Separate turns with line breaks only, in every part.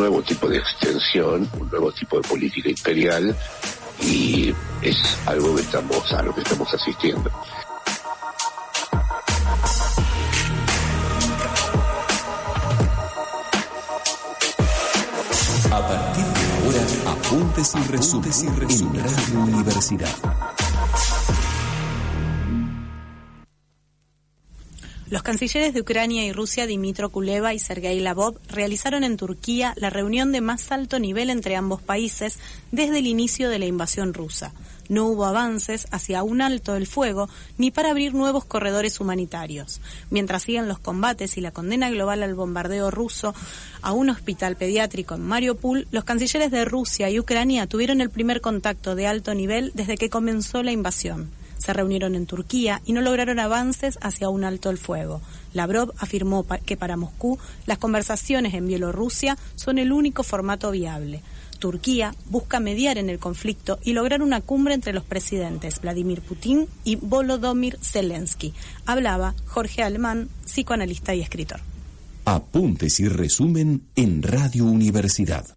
nuevo tipo de extensión, un nuevo tipo de política imperial y es algo que estamos, a lo que estamos asistiendo.
A partir de ahora, apuntes y resúmenes en Radio Universidad.
Los cancilleres de Ucrania y Rusia, Dimitro Kuleva y Sergei Lavov, realizaron en Turquía la reunión de más alto nivel entre ambos países desde el inicio de la invasión rusa. No hubo avances hacia un alto el fuego ni para abrir nuevos corredores humanitarios. Mientras siguen los combates y la condena global al bombardeo ruso a un hospital pediátrico en Mariupol, los cancilleres de Rusia y Ucrania tuvieron el primer contacto de alto nivel desde que comenzó la invasión se reunieron en Turquía y no lograron avances hacia un alto el fuego. Lavrov afirmó que para Moscú las conversaciones en Bielorrusia son el único formato viable. Turquía busca mediar en el conflicto y lograr una cumbre entre los presidentes Vladimir Putin y Volodymyr Zelensky. Hablaba Jorge Alemán, psicoanalista y escritor.
Apuntes y resumen en Radio Universidad.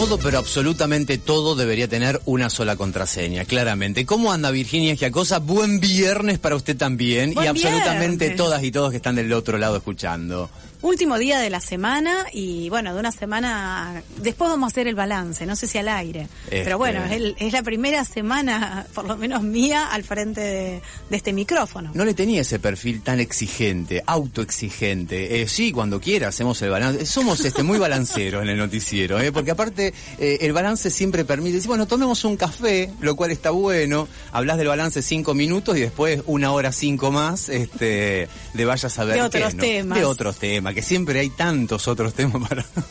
Todo, pero absolutamente todo debería tener una sola contraseña, claramente. ¿Cómo anda Virginia Giacosa? Buen viernes para usted también
Buen
y absolutamente
viernes.
todas y todos que están del otro lado escuchando.
Último día de la semana y bueno, de una semana, después vamos a hacer el balance, no sé si al aire,
Este-
pero bueno, es, el- es la primera semana, por lo menos mía, al frente de, de este micrófono.
No le tenía ese perfil tan exigente, autoexigente. Eh, sí, cuando quiera hacemos el balance. Somos este muy balanceros en el noticiero, ¿eh? porque aparte eh, el balance siempre permite decir, bueno, tomemos un café, lo cual está bueno. Hablas del balance cinco minutos y después una hora cinco más este, de vayas a ver
De
qué, ¿no?
temas.
De otros temas, que siempre hay tantos otros temas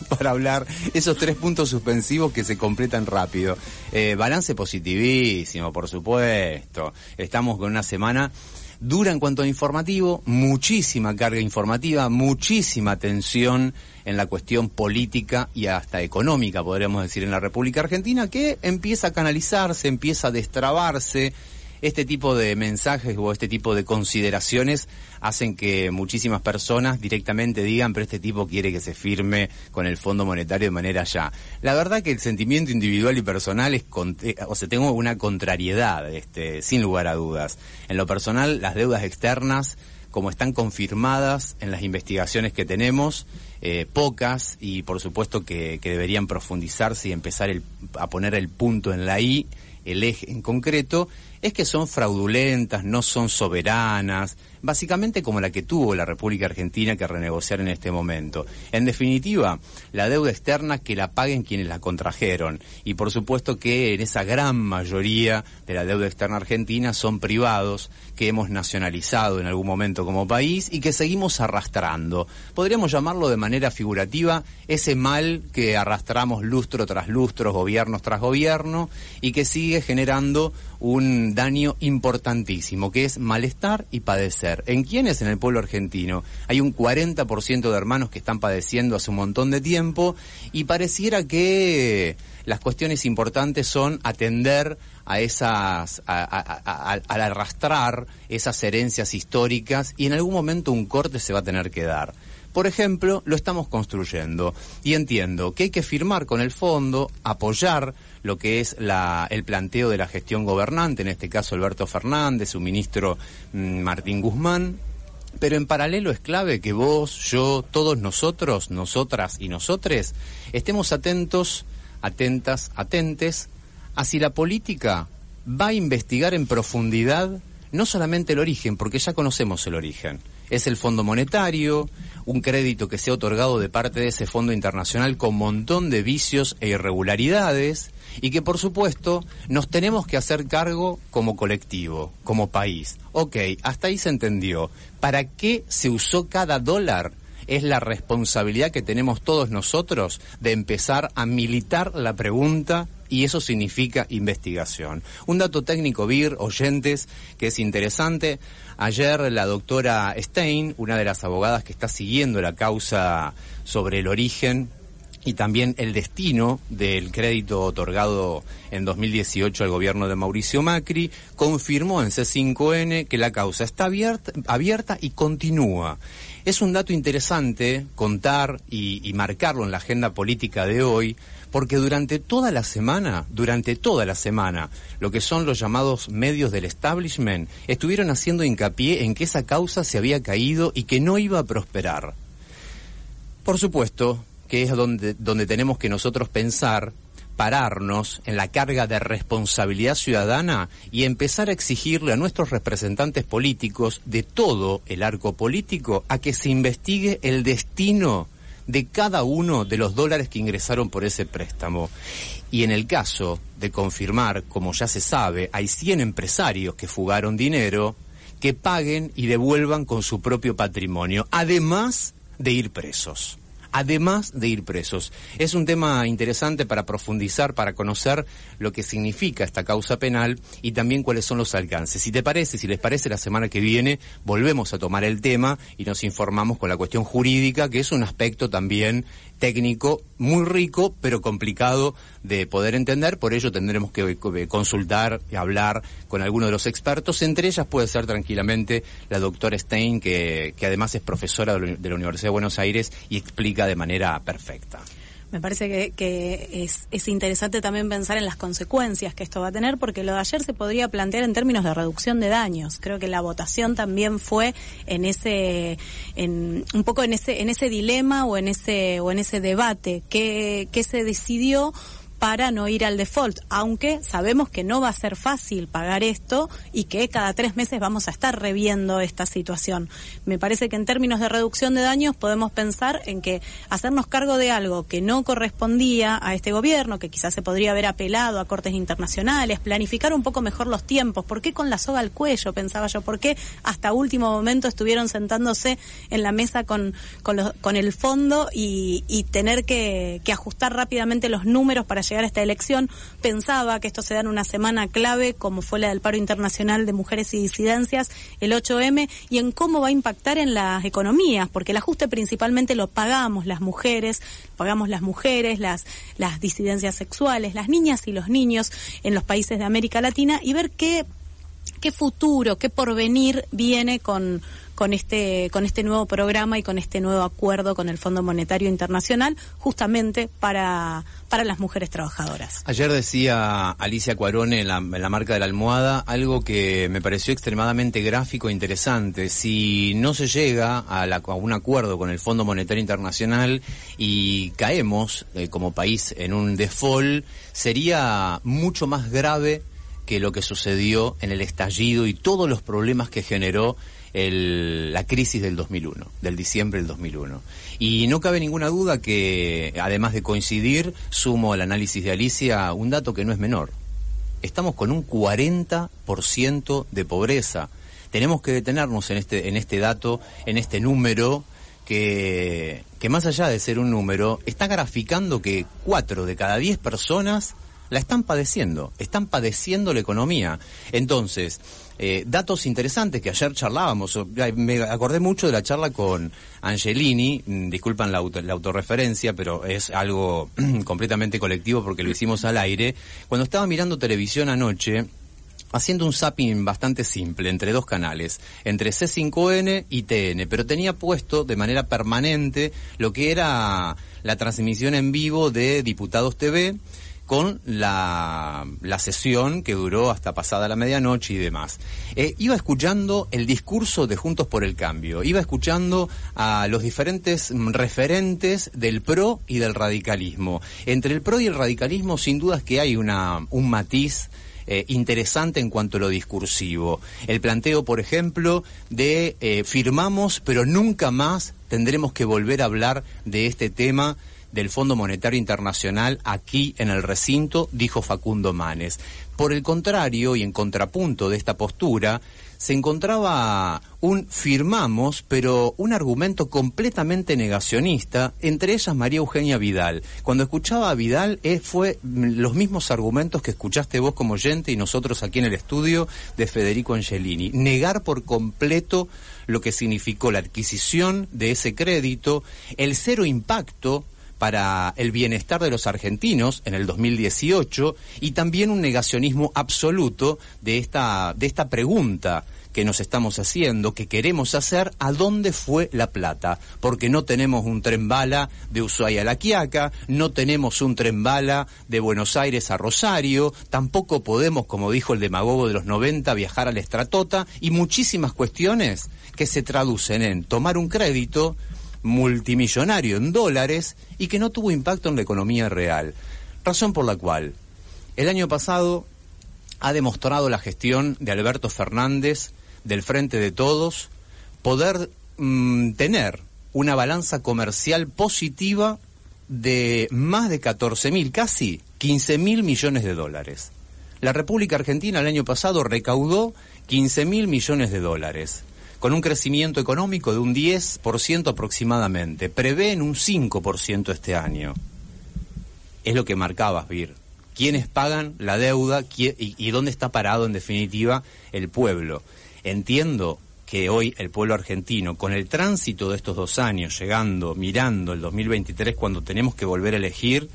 para, hablar. Esos tres puntos suspensivos que se completan rápido. Eh, balance positivísimo, por supuesto. Estamos con una semana dura en cuanto a informativo, muchísima carga informativa, muchísima tensión en la cuestión política y hasta económica, podríamos decir, en la República Argentina, que empieza a canalizarse, empieza a destrabarse. Este tipo de mensajes o este tipo de consideraciones hacen que muchísimas personas directamente digan, pero este tipo quiere que se firme con el Fondo Monetario de manera ya. La verdad que el sentimiento individual y personal es, con- eh, o sea, tengo una contrariedad, este, sin lugar a dudas. En lo personal, las deudas externas, como están confirmadas en las investigaciones que tenemos, eh, pocas y por supuesto que, deberían profundizarse y empezar el- a poner el punto en la I, el eje en concreto, es que son fraudulentas, no son soberanas, básicamente como la que tuvo la República Argentina que renegociar en este momento. En definitiva, la deuda externa que la paguen quienes la contrajeron. Y por supuesto que en esa gran mayoría de la deuda externa argentina son privados que hemos nacionalizado en algún momento como país y que seguimos arrastrando. Podríamos llamarlo de manera figurativa ese mal que arrastramos lustro tras lustro, gobiernos tras gobierno y que sigue generando un daño importantísimo, que es malestar y padecer. ¿En quiénes? En el pueblo argentino. Hay un 40% de hermanos que están padeciendo hace un montón de tiempo y pareciera que las cuestiones importantes son atender a esas, al arrastrar esas herencias históricas y en algún momento un corte se va a tener que dar. Por ejemplo, lo estamos construyendo. Y entiendo que hay que firmar con el fondo, apoyar lo que es la, el planteo de la gestión gobernante, en este caso Alberto Fernández, su ministro mm, Martín Guzmán, pero en paralelo es clave que vos, yo, todos nosotros, nosotras y nosotres, estemos atentos, atentas, atentes a si la política va a investigar en profundidad no solamente el origen, porque ya conocemos el origen, es el Fondo Monetario, un crédito que se ha otorgado de parte de ese fondo internacional con montón de vicios e irregularidades, y que por supuesto nos tenemos que hacer cargo como colectivo, como país. Ok, hasta ahí se entendió. ¿Para qué se usó cada dólar? Es la responsabilidad que tenemos todos nosotros de empezar a militar la pregunta y eso significa investigación. Un dato técnico, Vir, oyentes, que es interesante. Ayer la doctora Stein, una de las abogadas que está siguiendo la causa sobre el origen y también el destino del crédito otorgado en 2018 al gobierno de Mauricio Macri, confirmó en C5N que la causa está abierta, y continúa. Es un dato interesante contar y marcarlo en la agenda política de hoy, porque durante toda la semana, durante toda la semana, lo que son los llamados medios del establishment estuvieron haciendo hincapié en que esa causa se había caído y que no iba a prosperar. Por supuesto, que es donde, donde tenemos que nosotros pensar, pararnos en la carga de responsabilidad ciudadana y empezar a exigirle a nuestros representantes políticos de todo el arco político a que se investigue el destino de cada uno de los dólares que ingresaron por ese préstamo. Y en el caso de confirmar, como ya se sabe, hay 100 empresarios que fugaron dinero, que paguen y devuelvan con su propio patrimonio, además de ir presos además de ir presos. Es un tema interesante para profundizar, para conocer lo que significa esta causa penal y también cuáles son los alcances. Si te parece, si les parece, la semana que viene volvemos a tomar el tema y nos informamos con la cuestión jurídica, que es un aspecto también técnico muy rico, pero complicado de poder entender. Por ello tendremos que consultar y hablar con alguno de los expertos. Entre ellas puede ser tranquilamente la doctora Stein, que, que además es profesora de la Universidad de Buenos Aires y explica de manera perfecta.
Me parece que, que es, es, interesante también pensar en las consecuencias que esto va a tener, porque lo de ayer se podría plantear en términos de reducción de daños. Creo que la votación también fue en ese, en, un poco en ese, en ese dilema o en ese, o en ese debate que, que se decidió para no ir al default, aunque sabemos que no va a ser fácil pagar esto y que cada tres meses vamos a estar reviendo esta situación. Me parece que en términos de reducción de daños podemos pensar en que hacernos cargo de algo que no correspondía a este gobierno, que quizás se podría haber apelado a cortes internacionales, planificar un poco mejor los tiempos, ¿por qué con la soga al cuello? Pensaba yo, ¿por qué hasta último momento estuvieron sentándose en la mesa con, con, los, con el fondo y, tener que, que ajustar rápidamente los números para llegar a esta elección. Pensaba que esto se da en una semana clave, como fue la del paro internacional de mujeres y disidencias, el 8M, y en cómo va a impactar en las economías, porque el ajuste principalmente lo pagamos las mujeres, pagamos las mujeres, las, las disidencias sexuales, las niñas y los niños en los países de América Latina, y ver qué qué futuro, qué porvenir viene con, con este, con este nuevo programa y con este nuevo acuerdo con el Fondo Monetario Internacional, justamente para, para las mujeres trabajadoras.
Ayer decía Alicia Cuarone en la, marca de la almohada algo que me pareció extremadamente gráfico e interesante. Si no se llega a, la, un acuerdo con el Fondo Monetario Internacional y caemos eh, como país en un default, sería mucho más grave que lo que sucedió en el estallido y todos los problemas que generó la crisis del 2001, del diciembre del 2001. Y no cabe ninguna duda que, además de coincidir, sumo al análisis de Alicia un dato que no es menor. Estamos con un 40% de pobreza. Tenemos que detenernos en este, en este dato, en este número, que, que más allá de ser un número, está graficando que 4 de cada 10 personas la están padeciendo, están padeciendo la economía. Entonces, eh, datos interesantes que ayer charlábamos, me acordé mucho de la charla con Angelini, mm, disculpan la, la autorreferencia, pero es algo completamente colectivo porque lo hicimos al aire. Cuando estaba mirando televisión anoche, haciendo un zapping bastante simple entre dos canales, entre C5N y TN, pero tenía puesto de manera permanente lo que era la transmisión en vivo de Diputados TV con la, la sesión que duró hasta pasada la medianoche y demás. Eh, iba escuchando el discurso de Juntos por el Cambio, iba escuchando a los diferentes referentes del PRO y del radicalismo. Entre el PRO y el radicalismo sin dudas que hay una, un matiz eh, interesante en cuanto a lo discursivo. El planteo, por ejemplo, de eh, firmamos, pero nunca más tendremos que volver a hablar de este tema del Fondo Monetario Internacional aquí en el recinto, dijo Facundo Manes. Por el contrario, y en contrapunto de esta postura, se encontraba un firmamos, pero un argumento completamente negacionista, entre ellas María Eugenia Vidal. Cuando escuchaba a Vidal, eh, fue mm, los mismos argumentos que escuchaste vos como oyente y nosotros aquí en el estudio de Federico Angelini. Negar por completo lo que significó la adquisición de ese crédito, el cero impacto para el bienestar de los argentinos en el 2018 y también un negacionismo absoluto de esta, de esta pregunta que nos estamos haciendo, que queremos hacer, ¿a dónde fue la plata? Porque no tenemos un tren bala de Ushuaia a La Quiaca, no tenemos un tren bala de Buenos Aires a Rosario, tampoco podemos, como dijo el demagogo de los 90, viajar a la Estratota y muchísimas cuestiones que se traducen en tomar un crédito multimillonario en dólares y que no tuvo impacto en la economía real. Razón por la cual el año pasado ha demostrado la gestión de Alberto Fernández del Frente de Todos poder mm, tener una balanza comercial positiva de más de 14 mil, casi 15 mil millones de dólares. La República Argentina el año pasado recaudó 15 mil millones de dólares, con un crecimiento económico de un 10% aproximadamente. Prevén un 5% este año. Es lo que marcabas, Vir. ¿Quiénes pagan la deuda ¿Qui- y, y dónde está parado en definitiva el pueblo? Entiendo que hoy el pueblo argentino, con el tránsito de estos dos años, llegando, mirando el 2023, cuando tenemos que volver a elegir,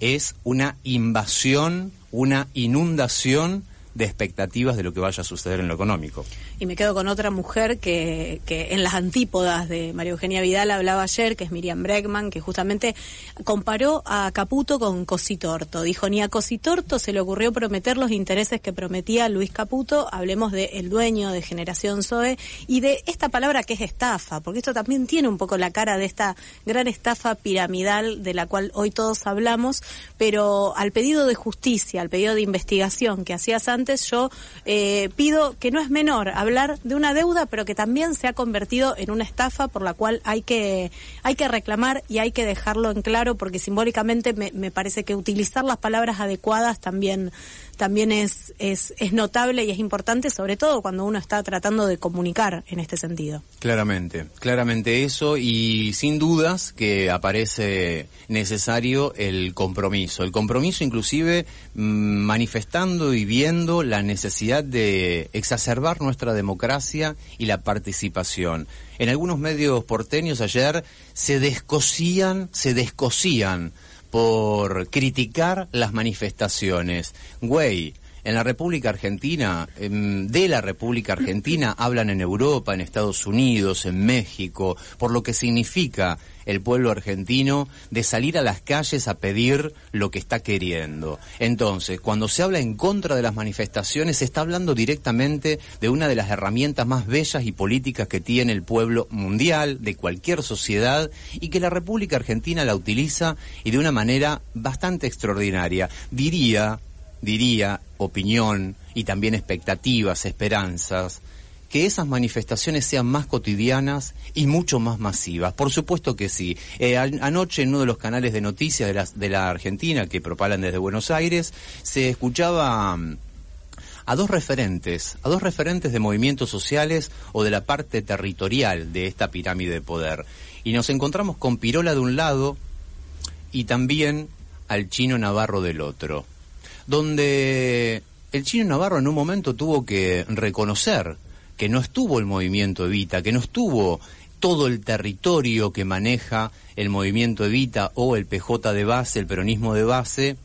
es una invasión, una inundación de expectativas de lo que vaya a suceder en lo económico.
Y me quedo con otra mujer que, que en las antípodas de María Eugenia Vidal hablaba ayer, que es Miriam Bregman, que justamente comparó a Caputo con Cositorto. Dijo, ni a Cositorto se le ocurrió prometer los intereses que prometía Luis Caputo, hablemos de el dueño de Generación Zoe, y de esta palabra que es estafa, porque esto también tiene un poco la cara de esta gran estafa piramidal de la cual hoy todos hablamos, pero al pedido de justicia, al pedido de investigación que hacías antes, yo eh, pido que no es menor hablar de una deuda, pero que también se ha convertido en una estafa por la cual hay que, hay que reclamar y hay que dejarlo en claro, porque simbólicamente me, me parece que utilizar las palabras adecuadas también, también es, es, es notable y es importante, sobre todo cuando uno está tratando de comunicar en este sentido.
Claramente, claramente eso y sin dudas que aparece necesario el compromiso. El compromiso inclusive mm, manifestando y viendo la necesidad de exacerbar nuestra democracia y la participación. En algunos medios porteños ayer se descosían, se descosían por criticar las manifestaciones. Güey, en la República Argentina, em, de la República Argentina, hablan en Europa, en Estados Unidos, en México, por lo que significa el pueblo argentino de salir a las calles a pedir lo que está queriendo. Entonces, cuando se habla en contra de las manifestaciones, se está hablando directamente de una de las herramientas más bellas y políticas que tiene el pueblo mundial, de cualquier sociedad, y que la República Argentina la utiliza y de una manera bastante extraordinaria. Diría diría, opinión y también expectativas, esperanzas, que esas manifestaciones sean más cotidianas y mucho más masivas. Por supuesto que sí. Eh, anoche en uno de los canales de noticias de la, de la Argentina que propalan desde Buenos Aires, se escuchaba mm, a dos referentes, a dos referentes de movimientos sociales o de la parte territorial de esta pirámide de poder. Y nos encontramos con Pirola de un lado y también al chino Navarro del otro, donde el chino Navarro en un momento tuvo que reconocer que no estuvo el movimiento Evita, que no estuvo todo el territorio que maneja el movimiento Evita o el PJ de base, el peronismo de base,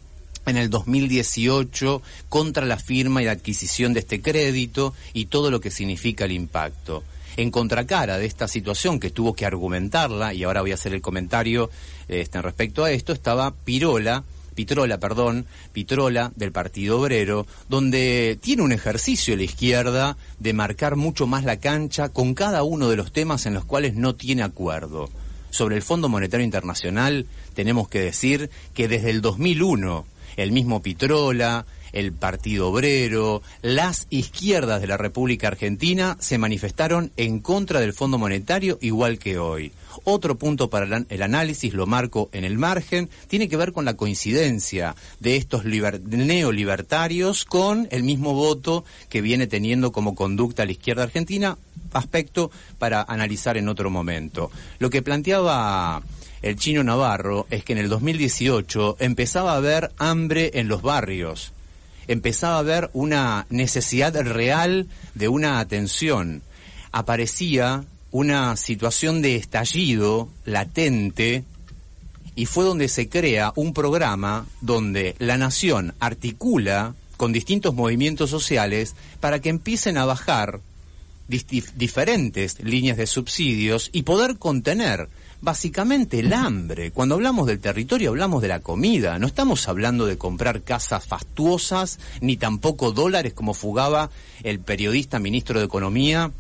en el 2018 contra la firma y la adquisición de este crédito y todo lo que significa el impacto. En contracara de esta situación que tuvo que argumentarla, y ahora voy a hacer el comentario este, respecto a esto, estaba Pirola, Pitrola, perdón, Pitrola del Partido Obrero, donde tiene un ejercicio a la izquierda de marcar mucho más la cancha con cada uno de los temas en los cuales no tiene acuerdo. Sobre el Fondo Monetario Internacional tenemos que decir que desde el 2001 el mismo Pitrola, el Partido Obrero, las izquierdas de la República Argentina se manifestaron en contra del Fondo Monetario igual que hoy. Otro punto para el análisis, lo marco en el margen, tiene que ver con la coincidencia de estos neolibertarios con el mismo voto que viene teniendo como conducta la izquierda argentina, aspecto para analizar en otro momento. Lo que planteaba el chino Navarro es que en el 2018 empezaba a haber hambre en los barrios, empezaba a haber una necesidad real de una atención. Aparecía una situación de estallido latente y fue donde se crea un programa donde la nación articula con distintos movimientos sociales para que empiecen a bajar diferentes líneas de subsidios y poder contener básicamente el hambre. Cuando hablamos del territorio hablamos de la comida, no estamos hablando de comprar casas fastuosas ni tampoco dólares como fugaba el periodista ministro de Economía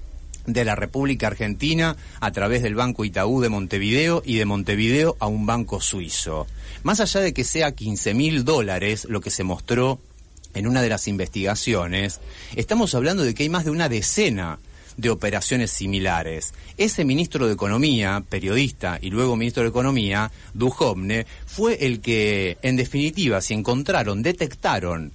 de la República Argentina a través del Banco Itaú de Montevideo y de Montevideo a un banco suizo. Más allá de que sea 15 mil dólares lo que se mostró en una de las investigaciones, estamos hablando de que hay más de una decena de operaciones similares. Ese ministro de Economía, periodista y luego ministro de Economía, Duhovne, fue el que, en definitiva, si encontraron, detectaron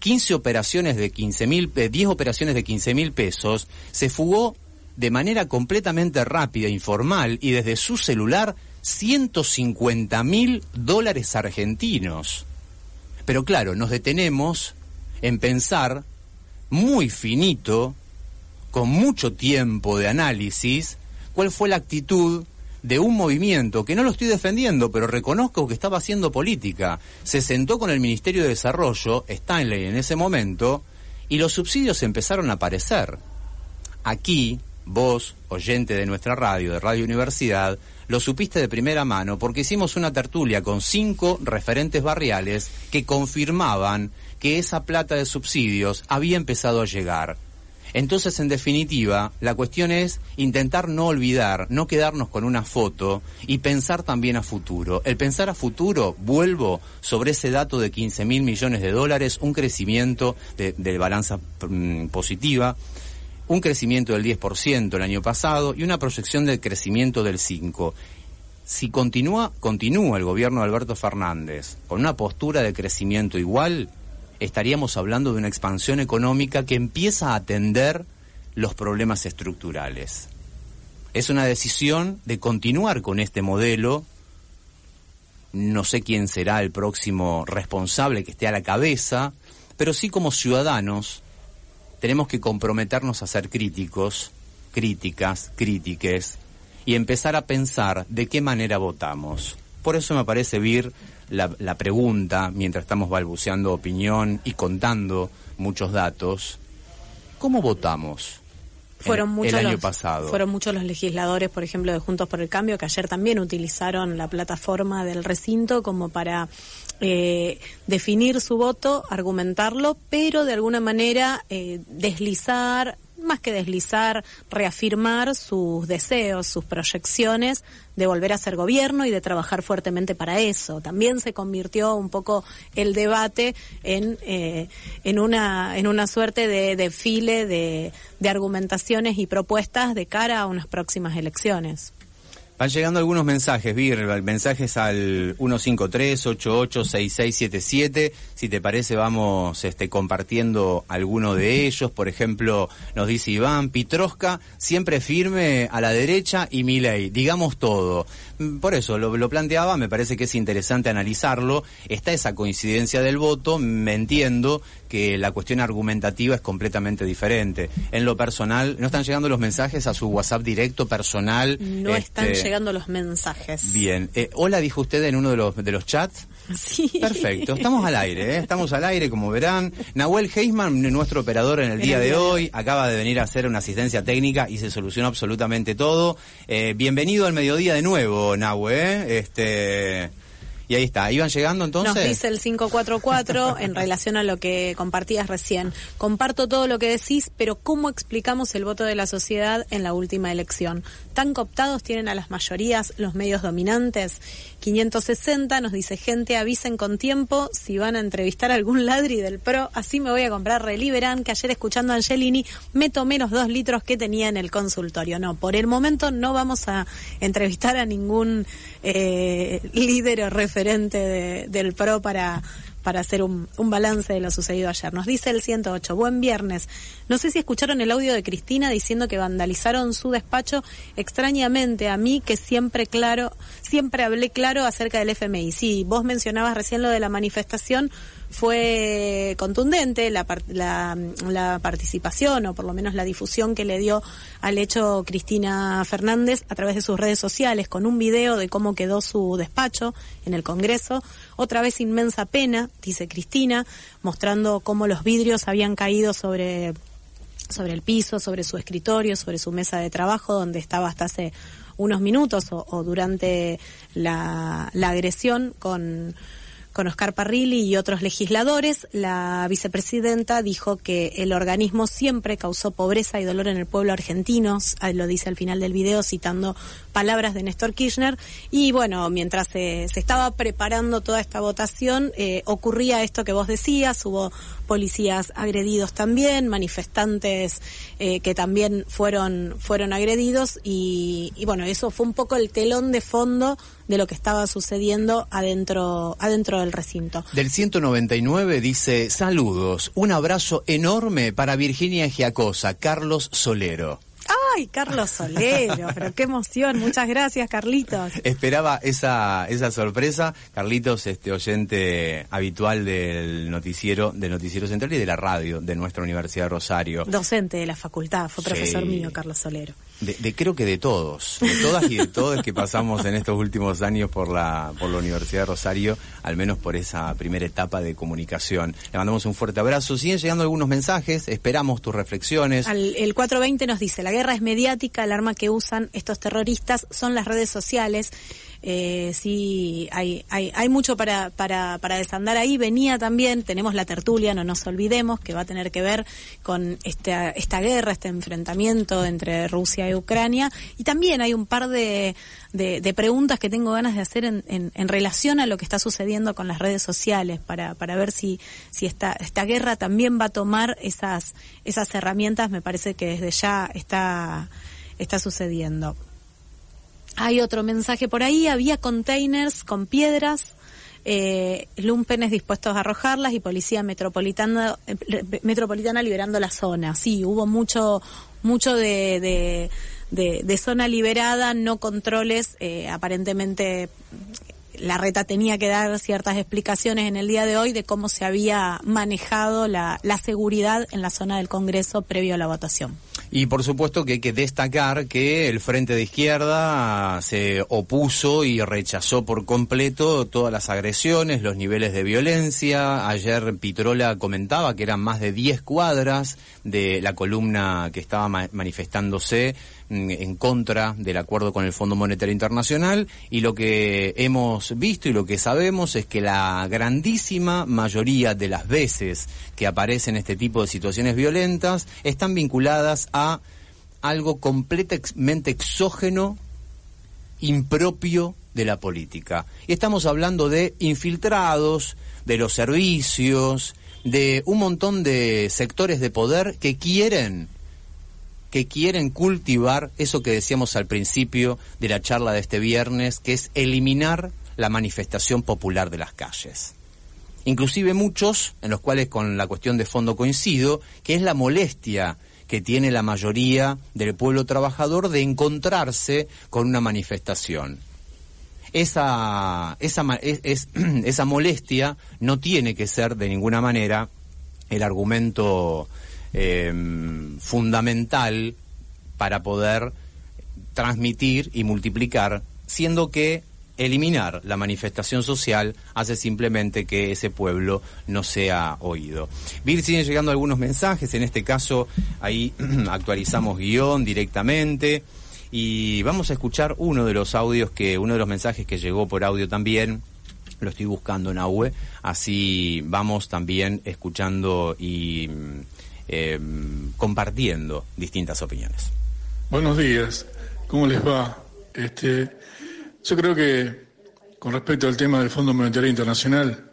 15 operaciones de 15 mil, 10 eh, operaciones de 15 mil pesos, se fugó de manera completamente rápida, informal y desde su celular 150 mil dólares argentinos. Pero claro, nos detenemos en pensar muy finito con mucho tiempo de análisis, cuál fue la actitud de un movimiento que no lo estoy defendiendo, pero reconozco que estaba haciendo política. Se sentó con el Ministerio de Desarrollo, Stanley en ese momento, y los subsidios empezaron a aparecer. Aquí, vos, oyente de nuestra radio, de Radio Universidad, lo supiste de primera mano porque hicimos una tertulia con cinco referentes barriales que confirmaban que esa plata de subsidios había empezado a llegar. Entonces, en definitiva, la cuestión es intentar no olvidar, no quedarnos con una foto y pensar también a futuro. El pensar a futuro, vuelvo sobre ese dato de 15 mil millones de dólares, un crecimiento de, balanza mm, positiva, un crecimiento del 10% el año pasado y una proyección de crecimiento del 5%. Si continúa, continúa el gobierno de Alberto Fernández con una postura de crecimiento igual, estaríamos hablando de una expansión económica que empieza a atender los problemas estructurales. Es una decisión de continuar con este modelo. No sé quién será el próximo responsable que esté a la cabeza, pero sí como ciudadanos tenemos que comprometernos a ser críticos, críticas, crítiques, y empezar a pensar de qué manera votamos. Por eso me parece, Vir, la, pregunta, mientras estamos balbuceando opinión y contando muchos datos, ¿cómo votamos?
Fueron muchos
el año
los,
pasado.
Fueron muchos los legisladores, por ejemplo, de Juntos por el Cambio, que ayer también utilizaron la plataforma del recinto como para eh, definir su voto, argumentarlo, pero de alguna manera eh, deslizar más que deslizar, reafirmar sus deseos, sus proyecciones de volver a ser gobierno y de trabajar fuertemente para eso. También se convirtió un poco el debate en, eh, en, una, en una suerte de desfile de, de argumentaciones y propuestas de cara a unas próximas elecciones.
Van llegando algunos mensajes, Vir, mensajes al 153-886677. Si te parece, vamos este, compartiendo alguno de ellos. Por ejemplo, nos dice Iván, Pitrosca, siempre firme a la derecha y Milei. Digamos todo. Mm, por eso lo, lo planteaba, me parece que es interesante analizarlo. Está esa coincidencia del voto, me entiendo que la cuestión argumentativa es completamente diferente. En lo personal, ¿no están llegando los mensajes a su WhatsApp directo personal?
No están llegando llegando los mensajes.
Bien. Eh, hola, dijo usted en uno de los, de los chats.
Sí.
Perfecto, estamos al aire, ¿eh? estamos al aire como verán. Nahuel Heisman, nuestro operador en el día de hoy, acaba de venir a hacer una asistencia técnica y se solucionó absolutamente todo. Eh, bienvenido al mediodía de nuevo, Nahuel. ¿eh? Este, y ahí está, ¿iban llegando entonces?
Nos dice el 544 en relación a lo que compartías recién. Comparto todo lo que decís, pero ¿cómo explicamos el voto de la sociedad en la última elección? ¿Tan cooptados tienen a las mayorías los medios dominantes? 560 nos dice gente, avisen con tiempo si van a entrevistar a algún ladri del PRO, así me voy a comprar Reliberan, que ayer escuchando a Angelini me tomé los dos litros que tenía en el consultorio. No, por el momento no vamos a entrevistar a ningún eh, líder o referente del PRO para, para hacer un, un, balance de lo sucedido ayer. Nos dice el 108, buen viernes. No sé si escucharon el audio de Cristina diciendo que vandalizaron su despacho extrañamente a mí que siempre claro, siempre hablé claro acerca del FMI. Sí, vos mencionabas recién lo de la manifestación, fue contundente la, la, la, participación o por lo menos la difusión que le dio al hecho Cristina Fernández a través de sus redes sociales con un video de cómo quedó su despacho en el Congreso. Otra vez inmensa pena, dice Cristina, mostrando cómo los vidrios habían caído sobre sobre el piso, sobre su escritorio, sobre su mesa de trabajo, donde estaba hasta hace unos minutos o, o durante la, la agresión con con Oscar Parrilli y otros legisladores, la vicepresidenta dijo que el organismo siempre causó pobreza y dolor en el pueblo argentino, lo dice al final del video citando palabras de Néstor Kirchner. Y bueno, mientras se, se estaba preparando toda esta votación, eh, ocurría esto que vos decías, hubo policías agredidos también, manifestantes eh, que también fueron, fueron agredidos y, y bueno, eso fue un poco el telón de fondo de lo que estaba sucediendo adentro, adentro del recinto.
Del 199 dice, saludos, un abrazo enorme para Virginia Giacosa, Carlos Solero.
Ay, Carlos Solero, pero qué emoción. Muchas gracias, Carlitos.
Esperaba esa, esa sorpresa. Carlitos, este oyente habitual del noticiero, del noticiero central y de la radio de nuestra Universidad de Rosario.
Docente de la facultad, fue profesor
Sí.
mío, Carlos Solero.
De, de- creo que de todos, de todas y de todos que pasamos en estos últimos años por la, por la Universidad de Rosario, al menos por esa primera etapa de comunicación. Le mandamos un fuerte abrazo. Siguen llegando algunos mensajes, esperamos tus reflexiones.
Al- el 420 nos dice, la guerra es mediática, el arma que usan estos terroristas son las redes sociales. Eh, sí, hay, hay, hay mucho para, para, para desandar ahí. Venía también, tenemos la tertulia, no nos olvidemos, que va a tener que ver con esta, esta guerra, este enfrentamiento entre Rusia y Ucrania. Y también hay un par de, de, preguntas que tengo ganas de hacer en, en, en relación a lo que está sucediendo con las redes sociales, para, para ver si, si esta, esta guerra también va a tomar esas, esas herramientas. Me parece que desde ya está, está sucediendo. Hay otro mensaje por ahí, había containers con piedras, eh, lumpenes dispuestos a arrojarlas y policía metropolitana, eh, metropolitana liberando la zona. Sí, hubo mucho, mucho de, de, de- de zona liberada, no controles, eh, aparentemente la reta tenía que dar ciertas explicaciones en el día de hoy de cómo se había manejado la, la seguridad en la zona del Congreso previo a la votación.
Y por supuesto que hay que destacar que el Frente de Izquierda se opuso y rechazó por completo todas las agresiones, los niveles de violencia. Ayer Pitrola comentaba que eran más de 10 cuadras de la columna que estaba ma- manifestándose en contra del acuerdo con el Fondo Monetario Internacional y lo que hemos visto y lo que sabemos es que la grandísima mayoría de las veces que aparecen este tipo de situaciones violentas están vinculadas a algo completamente exógeno, impropio de la política. Y estamos hablando de infiltrados, de los servicios, de un montón de sectores de poder que quieren que quieren cultivar eso que decíamos al principio de la charla de este viernes, que es eliminar la manifestación popular de las calles. Inclusive muchos, en los cuales con la cuestión de fondo coincido, que es la molestia que tiene la mayoría del pueblo trabajador de encontrarse con una manifestación. Esa, esa, esa molestia no tiene que ser de ninguna manera el argumento eh, fundamental para poder transmitir y multiplicar, siendo que eliminar la manifestación social hace simplemente que ese pueblo no sea oído. Vir siguen llegando algunos mensajes, en este caso ahí actualizamos guion directamente y vamos a escuchar uno de los audios que, uno de los mensajes que llegó por audio también, lo estoy buscando en AUE, así vamos también escuchando y eh, compartiendo distintas opiniones.
Buenos días, ¿cómo les va? Este, yo creo que con respecto al tema del Fondo Monetario Internacional,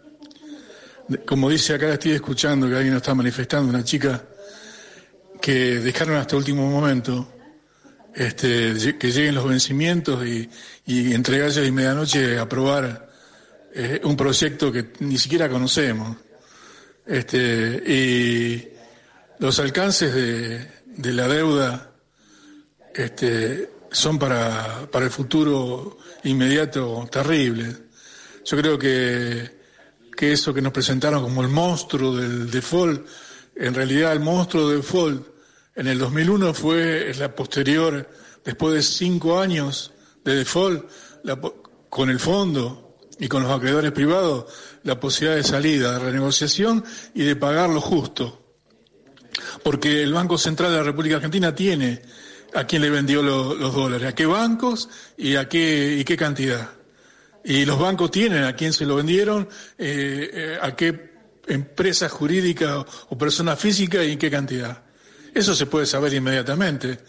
como dice acá, estoy escuchando que alguien está manifestando, una chica que dejaron hasta último momento este, que lleguen los vencimientos y, y entre gallas y medianoche aprobar eh, un proyecto que ni siquiera conocemos. Este, y los alcances de, de la deuda este, son para, para el futuro inmediato terribles. Yo creo que, que eso que nos presentaron como el monstruo del default, en realidad el monstruo del default en el 2001 fue la posterior, después de cinco años de default, con el fondo y con los acreedores privados, la posibilidad de salida, de renegociación y de pagar lo justo. Porque el Banco Central de la República Argentina tiene a quién le vendió los dólares, a qué bancos y a qué, y qué cantidad. Y los bancos tienen a quién se lo vendieron, eh, eh, a qué empresa jurídica o persona física y en qué cantidad. Eso se puede saber inmediatamente.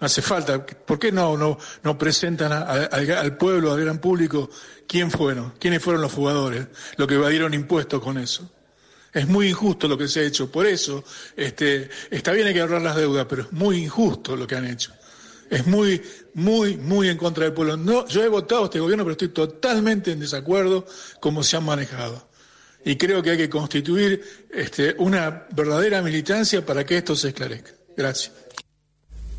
No hace falta. ¿Por qué no, no, presentan al pueblo, al gran público, quién fueron, quiénes fueron los jugadores, lo que evadieron impuestos con eso? Es muy injusto lo que se ha hecho. Por eso, este, está bien hay que ahorrar las deudas, pero es muy injusto lo que han hecho. Es muy, muy, muy en contra del pueblo. No, yo he votado a este gobierno, pero estoy totalmente en desacuerdo cómo se han manejado. Y creo que hay que constituir este, una verdadera militancia para que esto se esclarezca. Gracias.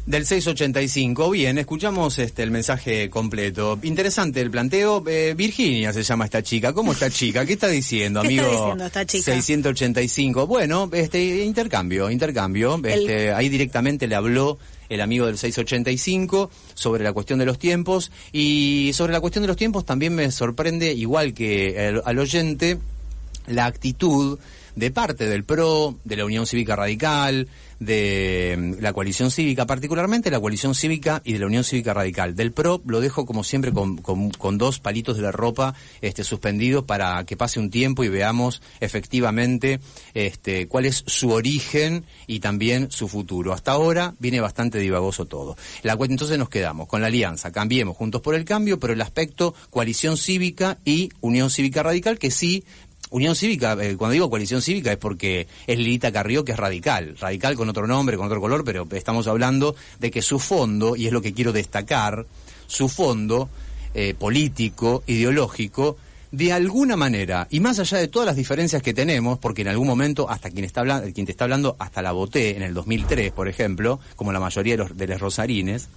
Del 685, bien, escuchamos este el mensaje completo. Interesante el planteo. Eh, Virginia se llama esta chica. ¿Cómo esta chica? ¿Qué está diciendo, amigo?
¿Qué está diciendo esta chica?
685. Bueno, este intercambio, intercambio. Este, ahí directamente le habló el amigo del 685 sobre la cuestión de los tiempos y sobre la cuestión de los tiempos también me sorprende igual que el, al oyente la actitud de parte del PRO, de la Unión Cívica Radical, de mm, la coalición cívica, particularmente la coalición cívica y de la Unión Cívica Radical. Del PRO lo dejo como siempre con, con, dos palitos de la ropa este, suspendidos para que pase un tiempo y veamos efectivamente este, cuál es su origen y también su futuro. Hasta ahora viene bastante divagoso todo. La, entonces nos quedamos con la alianza, cambiemos juntos por el cambio, pero el aspecto coalición cívica y Unión Cívica Radical que sí Unión Cívica, eh, cuando digo coalición cívica es porque es Lilita Carrió que es radical, radical con otro nombre, con otro color, pero estamos hablando de que su fondo, y es lo que quiero destacar, su fondo eh, político, ideológico, de alguna manera, y más allá de todas las diferencias que tenemos, porque en algún momento, hasta quien está hablando, quien te está hablando, hasta la voté en el 2003, por ejemplo, como la mayoría de los, de los rosarines,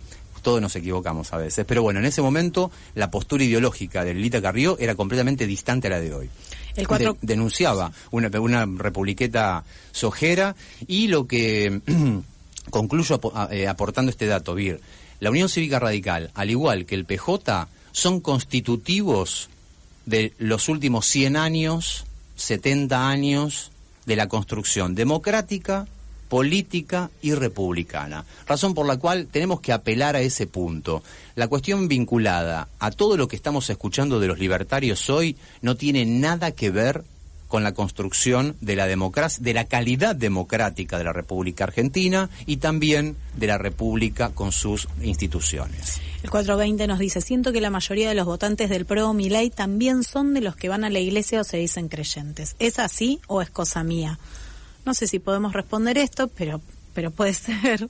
todos nos equivocamos a veces. Pero bueno, en ese momento la postura ideológica de Lilita Carrió era completamente distante a la de hoy.
El
denunciaba una, una republiqueta sojera y lo que concluyo eh, aportando este dato, Vir, la Unión Cívica Radical, al igual que el PJ, son constitutivos de los últimos 100 años, 70 años de la construcción democrática política y republicana. Razón por la cual tenemos que apelar a ese punto. La cuestión vinculada a todo lo que estamos escuchando de los libertarios hoy no tiene nada que ver con la construcción de la democracia, de la calidad democrática de la República Argentina y también de la República con sus instituciones.
El 420 nos dice, siento que la mayoría de los votantes del PRO Milei también son de los que van a la iglesia o se dicen creyentes. ¿Es así o es cosa mía? No sé si podemos responder esto, pero pero puede ser.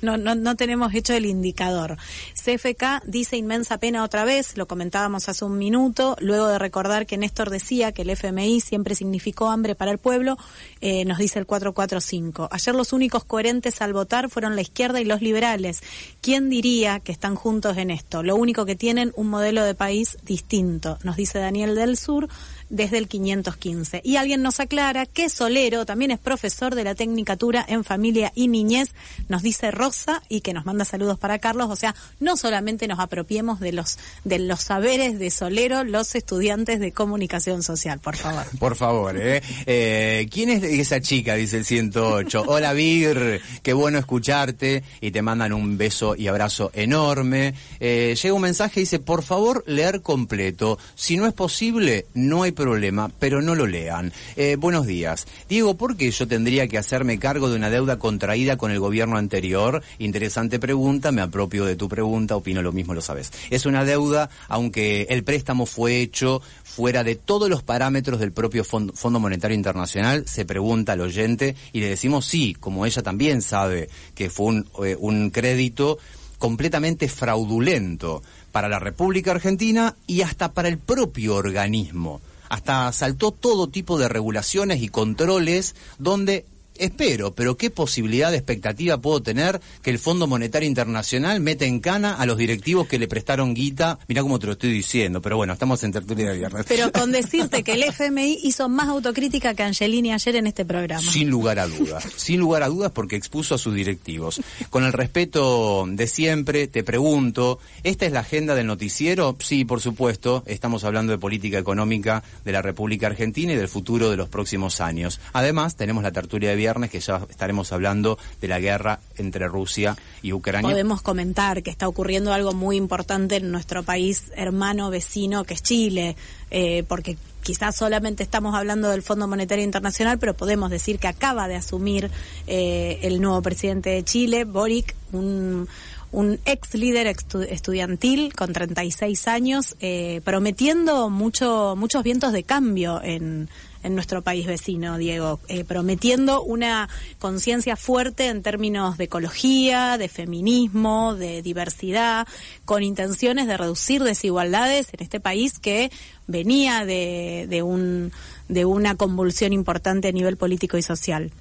no, no, no tenemos hecho el indicador. CFK dice inmensa pena otra vez, lo comentábamos hace un minuto, luego de recordar que Néstor decía que el FMI siempre significó hambre para el pueblo, eh, nos dice el 445. Ayer los únicos coherentes al votar fueron la izquierda y los liberales. ¿Quién diría que están juntos en esto? Lo único que tienen un modelo de país distinto, nos dice Daniel del Sur desde el 515. Y alguien nos aclara que Solero también es profesor de la Tecnicatura en Familia y Niñez, nos dice Rosa y que nos manda saludos para Carlos. O sea, no solamente nos apropiemos de los, de los saberes de Solero, los estudiantes de comunicación social, por favor.
Por favor, ¿eh? eh quién es esa chica? Dice el 108. Hola, Vir, qué bueno escucharte y te mandan un beso y abrazo enorme. Eh, llega un mensaje y dice, por favor, leer completo. Si no es posible, no hay problema, pero no lo lean. Eh, buenos días. Diego, ¿por qué yo tendría que hacerme cargo de una deuda contraída con el gobierno anterior? Interesante pregunta, me apropio de tu pregunta, opino lo mismo, lo sabes. Es una deuda, aunque el préstamo fue hecho fuera de todos los parámetros del propio Fondo, Monetario Internacional, se pregunta al oyente y le decimos sí, como ella también sabe que fue un, eh, un crédito completamente fraudulento para la República Argentina y hasta para el propio organismo hasta saltó todo tipo de regulaciones y controles donde espero, pero ¿qué posibilidad de expectativa puedo tener que el Fondo Monetario Internacional meta en cana a los directivos que le prestaron guita? Mira cómo te lo estoy diciendo, pero bueno, estamos en tertulia de viernes.
Pero con decirte que el FMI hizo más autocrítica que Angelini ayer en este programa.
Sin lugar a dudas, sin lugar a dudas porque expuso a sus directivos. Con el respeto de siempre, te pregunto, ¿esta es la agenda del noticiero? Sí, por supuesto, estamos hablando de política económica de la República Argentina y del futuro de los próximos años. Además, tenemos la tertulia de viernes que ya estaremos hablando de la guerra entre Rusia y Ucrania.
Podemos comentar que está ocurriendo algo muy importante en nuestro país hermano vecino que es Chile, eh, porque quizás solamente estamos hablando del Fondo Monetario Internacional, pero podemos decir que acaba de asumir eh, el nuevo presidente de Chile, Boric, un un ex líder estudiantil con 36 años, eh, prometiendo mucho, muchos vientos de cambio en, en nuestro país vecino, Diego, eh, prometiendo una conciencia fuerte en términos de ecología, de feminismo, de diversidad, con intenciones de reducir desigualdades en este país que venía de, de, un, de una convulsión importante a nivel político y social.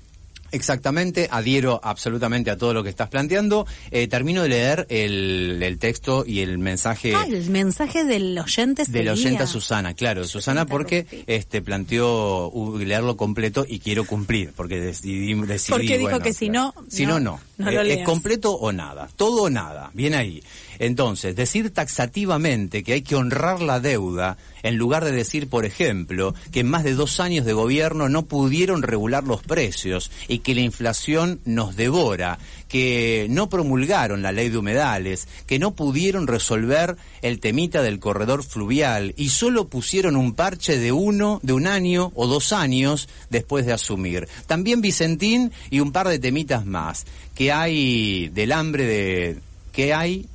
Exactamente, adhiero absolutamente a todo lo que estás planteando. Eh, termino de leer el, texto y el mensaje.
Ah, el mensaje del oyente
Del oyente a Susana, claro, Susana porque este planteó leerlo completo y quiero cumplir, porque decidí. decidí
porque dijo que si no.
Si no, no. Eh, es completo o nada, todo o nada, bien ahí. Entonces, decir taxativamente que hay que honrar la deuda, en lugar de decir, por ejemplo, que en más de dos años de gobierno no pudieron regular los precios y que la inflación nos devora, que no promulgaron la ley de humedales, que no pudieron resolver el temita del corredor fluvial y solo pusieron un parche de uno, de un año o dos años después de asumir. También Vicentín y un par de temitas más, que hay del hambre de, que hay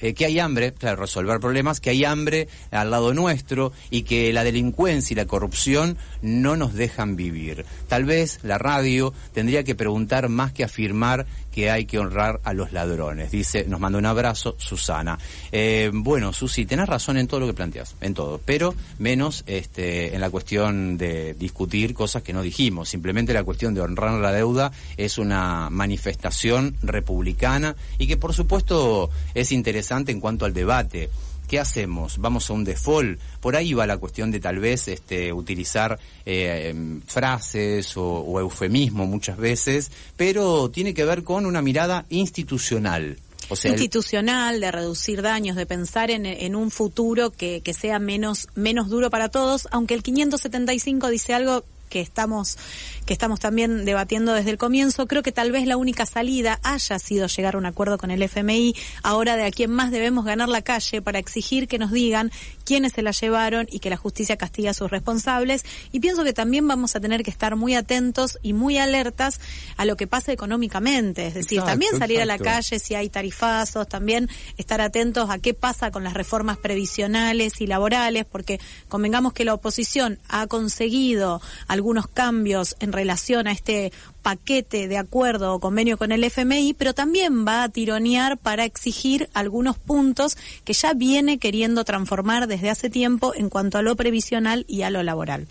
eh, que hay hambre, para resolver problemas, que hay hambre al lado nuestro y que la delincuencia y la corrupción no nos dejan vivir. Tal vez la radio tendría que preguntar más que afirmar que hay que honrar a los ladrones. Dice, nos manda un abrazo, Susana. Eh, bueno, Susi, tenés razón en todo lo que planteas, en todo, pero menos este, en la cuestión de discutir cosas que no dijimos. Simplemente la cuestión de honrar la deuda es una manifestación republicana y que por supuesto es interesante en cuanto al debate. ¿Qué hacemos? ¿Vamos a un default? Por ahí va la cuestión de tal vez este, utilizar eh, em, frases o, eufemismo muchas veces, pero tiene que ver con una mirada institucional.
Institucional, de reducir daños, de pensar en, un futuro que, que, sea menos, menos duro para todos, aunque el 575 dice algo que estamos, que estamos también debatiendo desde el comienzo, creo que tal vez la única salida haya sido llegar a un acuerdo con el FMI. Ahora de a quién más debemos ganar la calle para exigir que nos digan quiénes se la llevaron y que la justicia castiga a sus responsables. Y pienso que también vamos a tener que estar muy atentos y muy alertas a lo que pasa económicamente. Es decir,
Exacto,
también salir a la calle si hay tarifazos, también estar atentos a qué pasa con las reformas previsionales y laborales, porque convengamos que la oposición ha conseguido algunos cambios en relación a este paquete de acuerdo o convenio con el FMI, pero también va a tironear para exigir algunos puntos que ya viene queriendo transformar desde hace tiempo en cuanto a lo previsional y a lo laboral.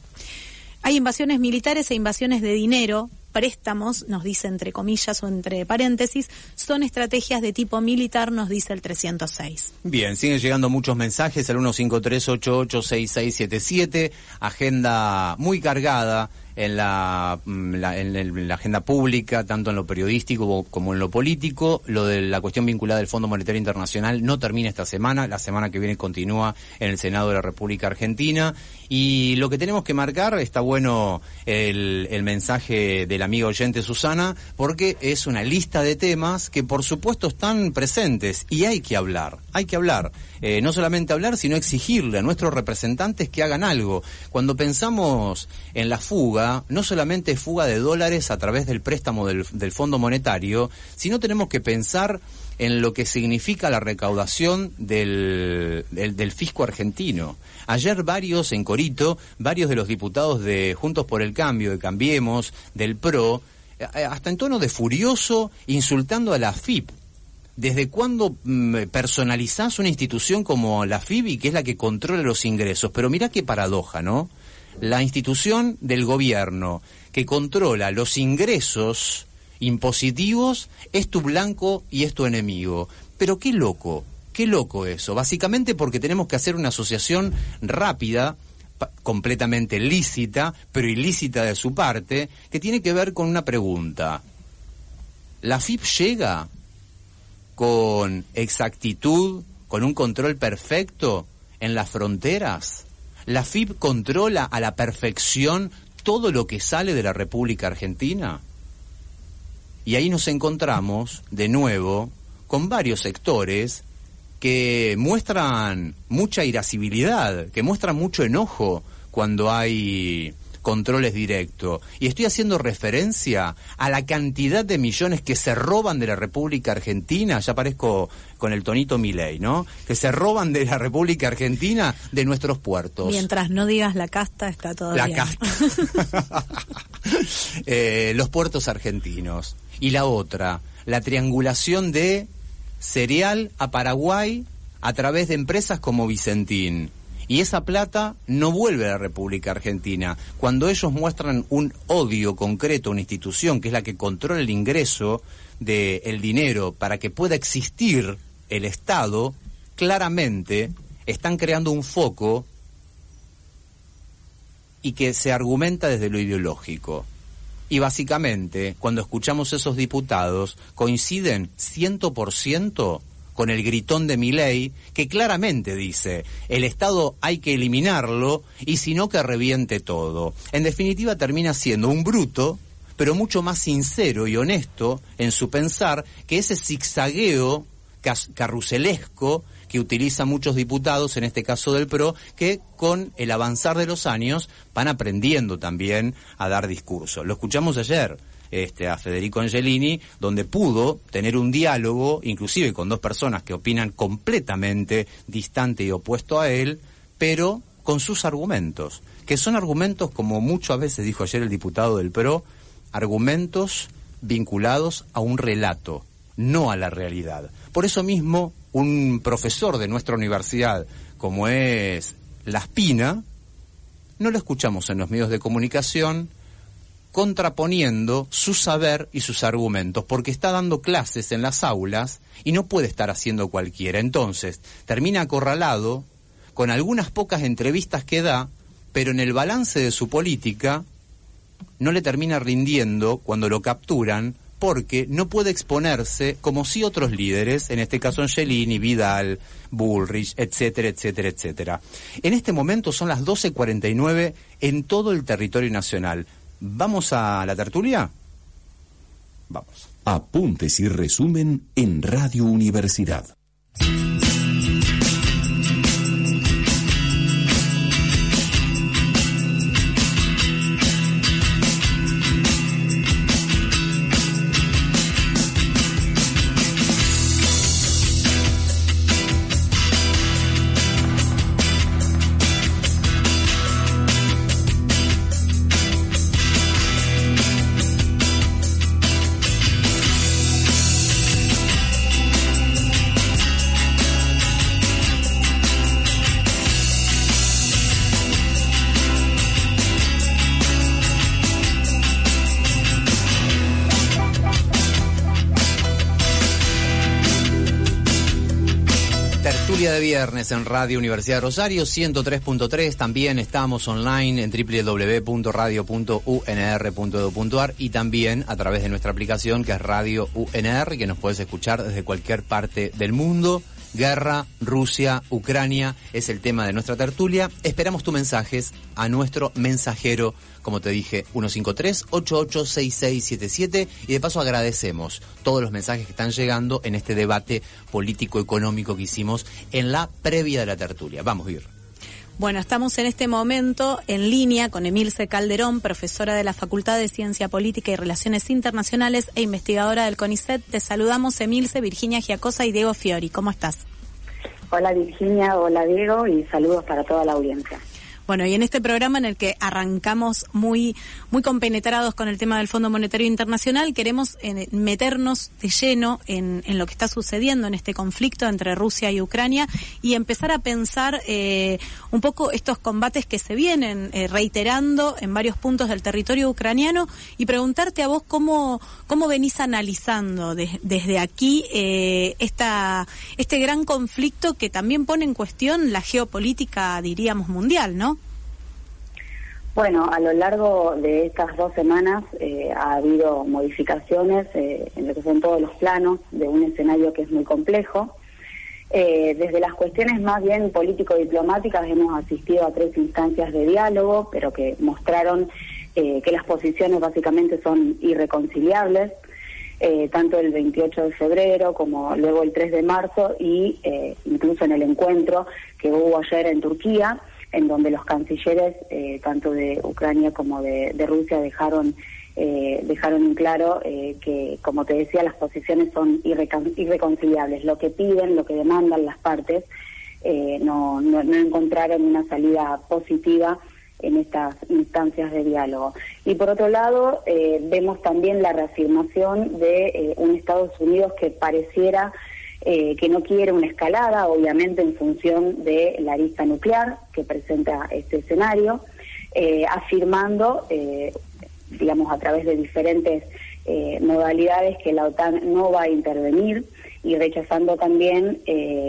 Hay invasiones militares e invasiones de dinero, préstamos, nos dice entre comillas o entre paréntesis, son estrategias de tipo militar, nos dice el 306.
Bien, siguen llegando muchos mensajes al 153886677, agenda muy cargada en la, mm, en la agenda pública, tanto en lo periodístico como en lo político. Lo de la cuestión vinculada al Fondo Monetario Internacional no termina esta semana, la semana que viene continúa en el Senado de la República Argentina. Y lo que tenemos que marcar, está bueno el, el mensaje del amigo oyente Susana, porque es una lista de temas que por supuesto están presentes y hay que hablar, hay que hablar. Eh, no solamente hablar, sino exigirle a nuestros representantes que hagan algo. Cuando pensamos en la fuga, no solamente fuga de dólares a través del préstamo del, Fondo Monetario, sino tenemos que pensar en lo que significa la recaudación del, del, fisco argentino. Ayer varios en Corito, varios de los diputados de Juntos por el Cambio, de Cambiemos, del PRO, eh, hasta en tono de furioso, insultando a la FIP. ¿Desde cuándo mm, personalizás una institución como la FIBI, que es la que controla los ingresos? Pero mirá qué paradoja, ¿no? La institución del gobierno que controla los ingresos impositivos es tu blanco y es tu enemigo. Pero qué loco, qué loco eso. Básicamente porque tenemos que hacer una asociación rápida completamente lícita, pero ilícita de su parte, que tiene que ver con una pregunta. ¿La FIP llega con exactitud, con un control perfecto en las fronteras? ¿La FIP controla a la perfección todo lo que sale de la República Argentina? Y ahí nos encontramos de nuevo con varios sectores que muestran mucha irascibilidad, que muestran mucho enojo cuando hay controles directos. Y estoy haciendo referencia a la cantidad de millones que se roban de la República Argentina, ya parezco con el tonito Milei, ¿no? Que se roban de la República Argentina de nuestros puertos.
Mientras no digas la casta, está todo
La
bien.
casta. Eh, los puertos argentinos. Y la otra, la triangulación de cereal a Paraguay a través de empresas como Vicentín. Y esa plata no vuelve a la República Argentina. Cuando ellos muestran un odio concreto a una institución que es la que controla el ingreso del dinero para que pueda existir el Estado, claramente están creando un foco y que se argumenta desde lo ideológico. Y básicamente, cuando escuchamos esos diputados, coinciden 100% con el gritón de Milei, que claramente dice, el Estado hay que eliminarlo y si no que reviente todo. En definitiva, termina siendo un bruto, pero mucho más sincero y honesto en su pensar que ese zigzagueo carruselesco que utilizan muchos diputados, en este caso del PRO, que con el avanzar de los años van aprendiendo también a dar discurso. Lo escuchamos ayer este, a Federico Angelini, donde pudo tener un diálogo, inclusive con dos personas que opinan completamente distante y opuesto a él, pero con sus argumentos, que son argumentos, como muchas veces dijo ayer el diputado del PRO, argumentos vinculados a un relato, no a la realidad. Por eso mismo, un profesor de nuestra universidad, como es La Espina, no lo escuchamos en los medios de comunicación contraponiendo su saber y sus argumentos, porque está dando clases en las aulas y no puede estar haciendo cualquiera. Entonces, termina acorralado con algunas pocas entrevistas que da, pero en el balance de su política no le termina rindiendo cuando lo capturan porque no puede exponerse como si otros líderes, en este caso Angelini, Vidal, Bullrich, etcétera, etcétera, etcétera. En este momento son las 12.49 en todo el territorio nacional. ¿Vamos a la tertulia? Vamos.
Apuntes y resumen en Radio Universidad.
Viernes en Radio Universidad de Rosario 103.3. También estamos online en www.radio.unr.edu.ar y también a través de nuestra aplicación que es Radio UNR, que nos puedes escuchar desde cualquier parte del mundo. Guerra, Rusia, Ucrania es el tema de nuestra tertulia. Esperamos tus mensajes a nuestro mensajero, como te dije, 153-886677. Y de paso agradecemos todos los mensajes que están llegando en este debate político-económico que hicimos en la previa de la tertulia. Vamos, Ir.
Bueno, estamos en este momento en línea con Emilce Calderón, profesora de la Facultad de Ciencia Política y Relaciones Internacionales e investigadora del CONICET. Te saludamos, Emilce, Virginia Giacosa y Diego Fiori. ¿Cómo estás?
Hola Virginia, hola Diego y saludos para toda la audiencia.
Bueno, y en este programa en el que arrancamos muy, muy compenetrados con el tema del Fondo Monetario Internacional, queremos eh, meternos de lleno en, en, lo que está sucediendo en este conflicto entre Rusia y Ucrania y empezar a pensar eh, un poco estos combates que se vienen eh, reiterando en varios puntos del territorio ucraniano y preguntarte a vos cómo, cómo venís analizando de, desde aquí esta, este gran conflicto que también pone en cuestión la geopolítica, diríamos, mundial, ¿no?
Bueno, a lo largo de estas dos semanas eh, ha habido modificaciones eh, en lo que son todos los planos de un escenario que es muy complejo. Eh, desde las cuestiones más bien político-diplomáticas hemos asistido a tres instancias de diálogo, pero que mostraron que las posiciones básicamente son irreconciliables, tanto el 28 de febrero como luego el 3 de marzo y incluso en el encuentro que hubo ayer en Turquía en donde los cancilleres, eh, tanto de Ucrania como de, Rusia, dejaron eh, dejaron en claro eh, que, como te decía, las posiciones son irreconciliables. Lo que piden, lo que demandan las partes, eh, no, no, no, encontraron una salida positiva en estas instancias de diálogo. Y por otro lado, eh, vemos también la reafirmación de eh, un Estados Unidos que pareciera eh, que no quiere una escalada, obviamente en función de la lista nuclear que presenta este escenario, eh, afirmando, eh, digamos, a través de diferentes modalidades que la OTAN no va a intervenir y rechazando también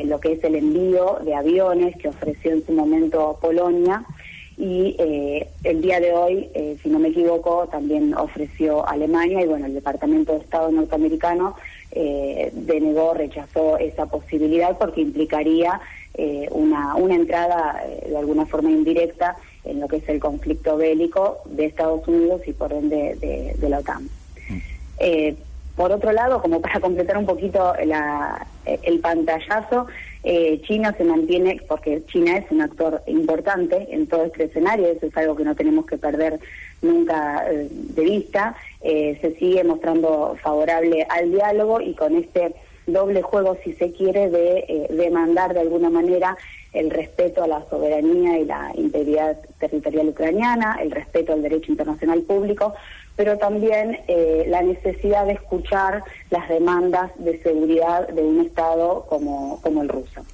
lo que es el envío de aviones que ofreció en su momento Polonia y el día de hoy, si no me equivoco, también ofreció Alemania y bueno, el Departamento de Estado norteamericano eh, denegó, rechazó esa posibilidad porque implicaría eh, una, una entrada eh, de alguna forma indirecta en lo que es el conflicto bélico de Estados Unidos y por ende de, de la OTAN. Eh, por otro lado, como para completar un poquito la, el pantallazo, China se mantiene, porque China es un actor importante en todo este escenario, eso es algo que no tenemos que perder nunca de vista, eh, se sigue mostrando favorable al diálogo y con este doble juego, si se quiere, de eh, demandar de alguna manera el respeto a la soberanía y la integridad territorial ucraniana, el respeto al derecho internacional público, pero también eh, la necesidad de escuchar las demandas de seguridad de un Estado como, como el ruso.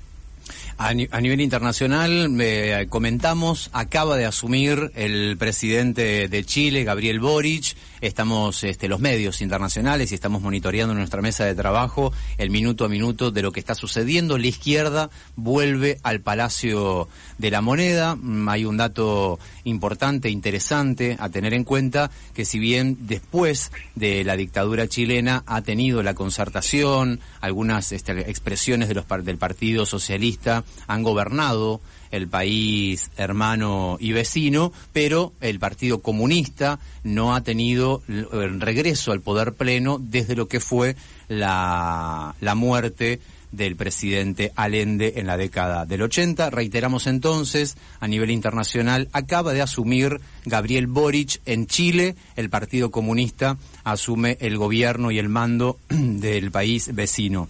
A, ni a, nivel internacional, eh, comentamos, acaba de asumir el presidente de Chile, Gabriel Boric. Estamos, este, los medios internacionales y estamos monitoreando nuestra mesa de trabajo el minuto a minuto de lo que está sucediendo. La izquierda vuelve al Palacio de la Moneda. Mm, hay un dato importante, interesante a tener en cuenta, que si bien después de la dictadura chilena ha tenido la concertación, algunas este, expresiones de los, del Partido Socialista, han gobernado el país hermano y vecino, pero el Partido Comunista no ha tenido el regreso al poder pleno desde lo que fue la, la muerte del presidente Allende en la década del 80. Reiteramos entonces, a nivel internacional, acaba de asumir Gabriel Boric en Chile, el Partido Comunista asume el gobierno y el mando del país vecino.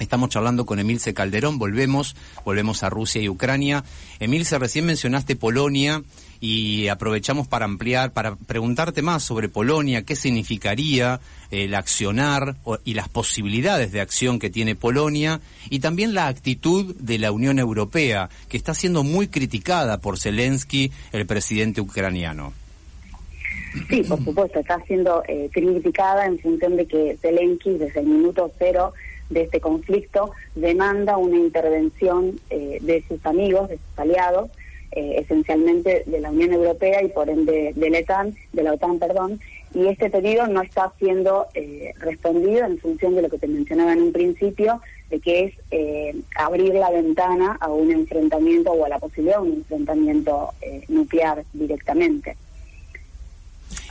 Estamos charlando con Emilce Calderón, volvemos, volvemos a Rusia y Ucrania. Emilce, recién mencionaste Polonia y aprovechamos para ampliar, para preguntarte más sobre Polonia, qué significaría el accionar y las posibilidades de acción que tiene Polonia y también la actitud de la Unión Europea, que está siendo muy criticada por Zelensky, el presidente ucraniano.
Sí, por supuesto, está siendo eh, criticada en función de que Zelensky desde el minuto cero de este conflicto demanda una intervención eh, de sus amigos, de sus aliados, eh, esencialmente de la Unión Europea y por ende de la OTAN, de la OTAN, perdón, y este pedido no está siendo eh, respondido en función de lo que te mencionaba en un principio, de que es abrir la ventana a un enfrentamiento o a la posibilidad de un enfrentamiento nuclear directamente.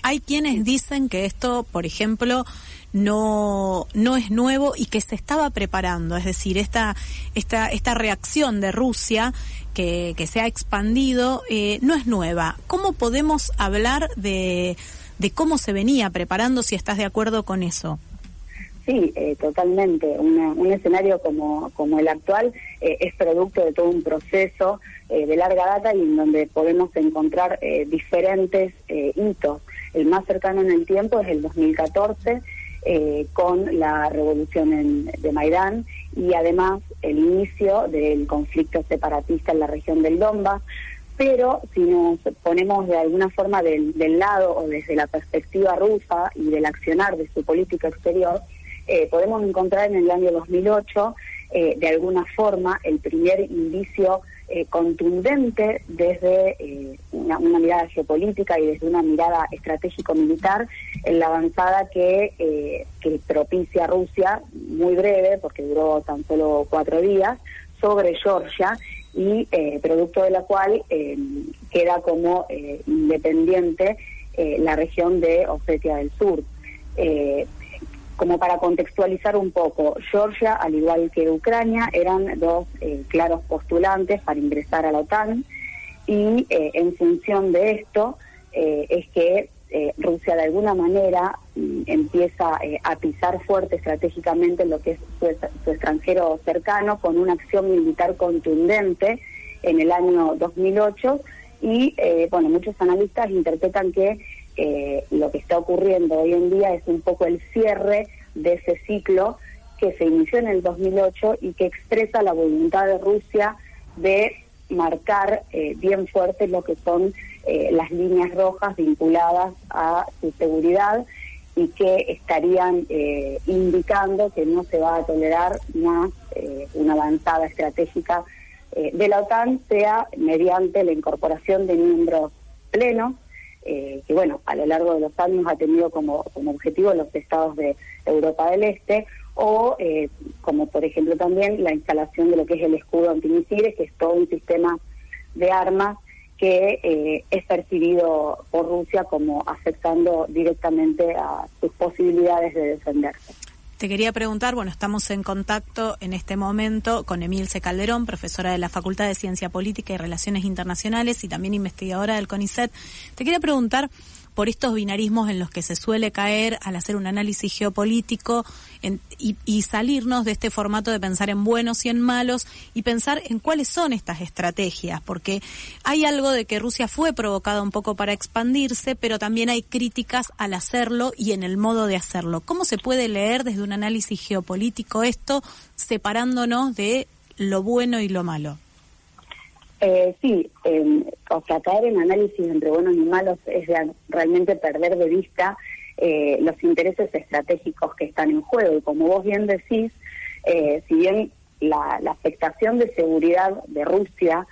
Hay quienes dicen que esto, por ejemplo, no, no es nuevo y que se estaba preparando. Es decir, esta, esta, esta reacción de Rusia que, que se ha expandido eh, no es nueva. ¿Cómo podemos hablar de, de cómo se venía preparando, si estás de acuerdo con eso?
Sí, eh, totalmente. un escenario como, como el actual eh, es producto de todo un proceso de larga data y en donde podemos encontrar diferentes hitos. El más cercano en el tiempo es el 2014, eh, con la revolución de Maidán y además el inicio del conflicto separatista en la región del Donbass. Pero si nos ponemos de alguna forma del, lado o desde la perspectiva rusa y del accionar de su política exterior, eh, podemos encontrar en el año 2008 eh, de alguna forma el primer indicio eh, contundente desde eh, una, mirada geopolítica y desde una mirada estratégico-militar en la avanzada que, eh, propicia Rusia, muy breve, porque duró tan solo cuatro días, sobre Georgia y producto de la cual queda como independiente la región de Osetia del Sur como para contextualizar un poco, Georgia, al igual que Ucrania, eran dos eh, claros postulantes para ingresar a la OTAN y eh, en función de esto eh, es que Rusia de alguna manera mm, empieza a pisar fuerte estratégicamente en lo que es su, extranjero cercano con una acción militar contundente en el año 2008 y bueno, muchos analistas interpretan que eh, lo que está ocurriendo hoy en día es un poco el cierre de ese ciclo que se inició en el 2008 y que expresa la voluntad de Rusia de marcar eh, bien fuerte lo que son eh, las líneas rojas vinculadas a su seguridad y que estarían indicando que no se va a tolerar más una avanzada estratégica de la OTAN, sea mediante la incorporación de miembros plenos eh, que bueno, a lo largo de los años ha tenido como, como objetivo los estados de Europa del Este, o eh, como por ejemplo también la instalación de lo que es el escudo antimisiles, que es todo un sistema de armas que eh, es percibido por Rusia como afectando directamente a sus posibilidades de defenderse.
Te quería preguntar, bueno, estamos en contacto en este momento con Emilce Calderón, profesora de la Facultad de Ciencia Política y Relaciones Internacionales y también investigadora del CONICET. Te quería preguntar por estos binarismos en los que se suele caer al hacer un análisis geopolítico y, salirnos de este formato de pensar en buenos y en malos y pensar en cuáles son estas estrategias, porque hay algo de que Rusia fue provocada un poco para expandirse, pero también hay críticas al hacerlo y en el modo de hacerlo. ¿Cómo se puede leer desde un análisis geopolítico esto, separándonos de lo bueno y lo malo?
Eh, sí, eh, o sea, caer en análisis entre buenos y malos es realmente perder de vista eh, los intereses estratégicos que están en juego. Y como vos bien decís, eh, si bien la, afectación de seguridad de Rusia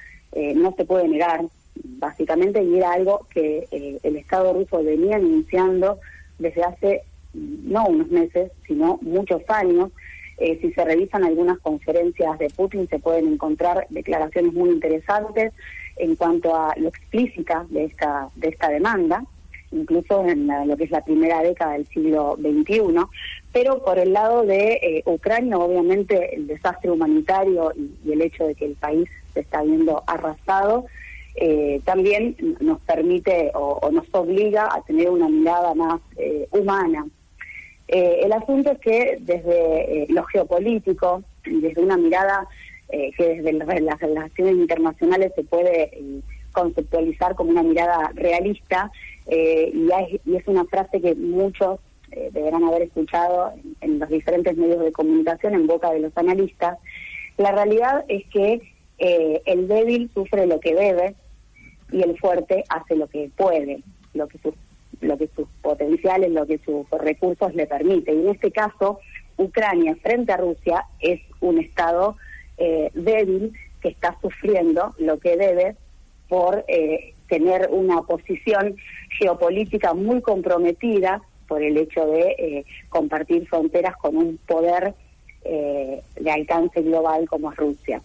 no se puede negar, básicamente, era algo que el Estado ruso venía anunciando desde hace no unos meses, sino muchos años, Eh, si se revisan algunas conferencias de Putin se pueden encontrar declaraciones muy interesantes en cuanto a lo explícita de esta, de esta demanda incluso en lo que es la primera década del siglo XXI, pero por el lado de eh, Ucrania, obviamente el desastre humanitario y, el hecho de que el país se está viendo arrasado, eh, también nos permite o, nos obliga a tener una mirada más eh, el asunto es que desde lo geopolítico, desde una mirada que desde las relaciones internacionales se puede conceptualizar como una mirada realista, eh, y, es una frase que muchos eh, deberán haber escuchado en, los diferentes medios de comunicación en boca de los analistas. La realidad es que eh, el débil sufre lo que debe y el fuerte hace lo que puede, lo que sus lo que sus potenciales, lo que sus recursos le permiten. Y en este caso, Ucrania frente a Rusia es un Estado débil que está sufriendo lo que debe por tener una posición geopolítica muy comprometida por el hecho de eh, compartir fronteras con un poder eh, de alcance global como es Rusia.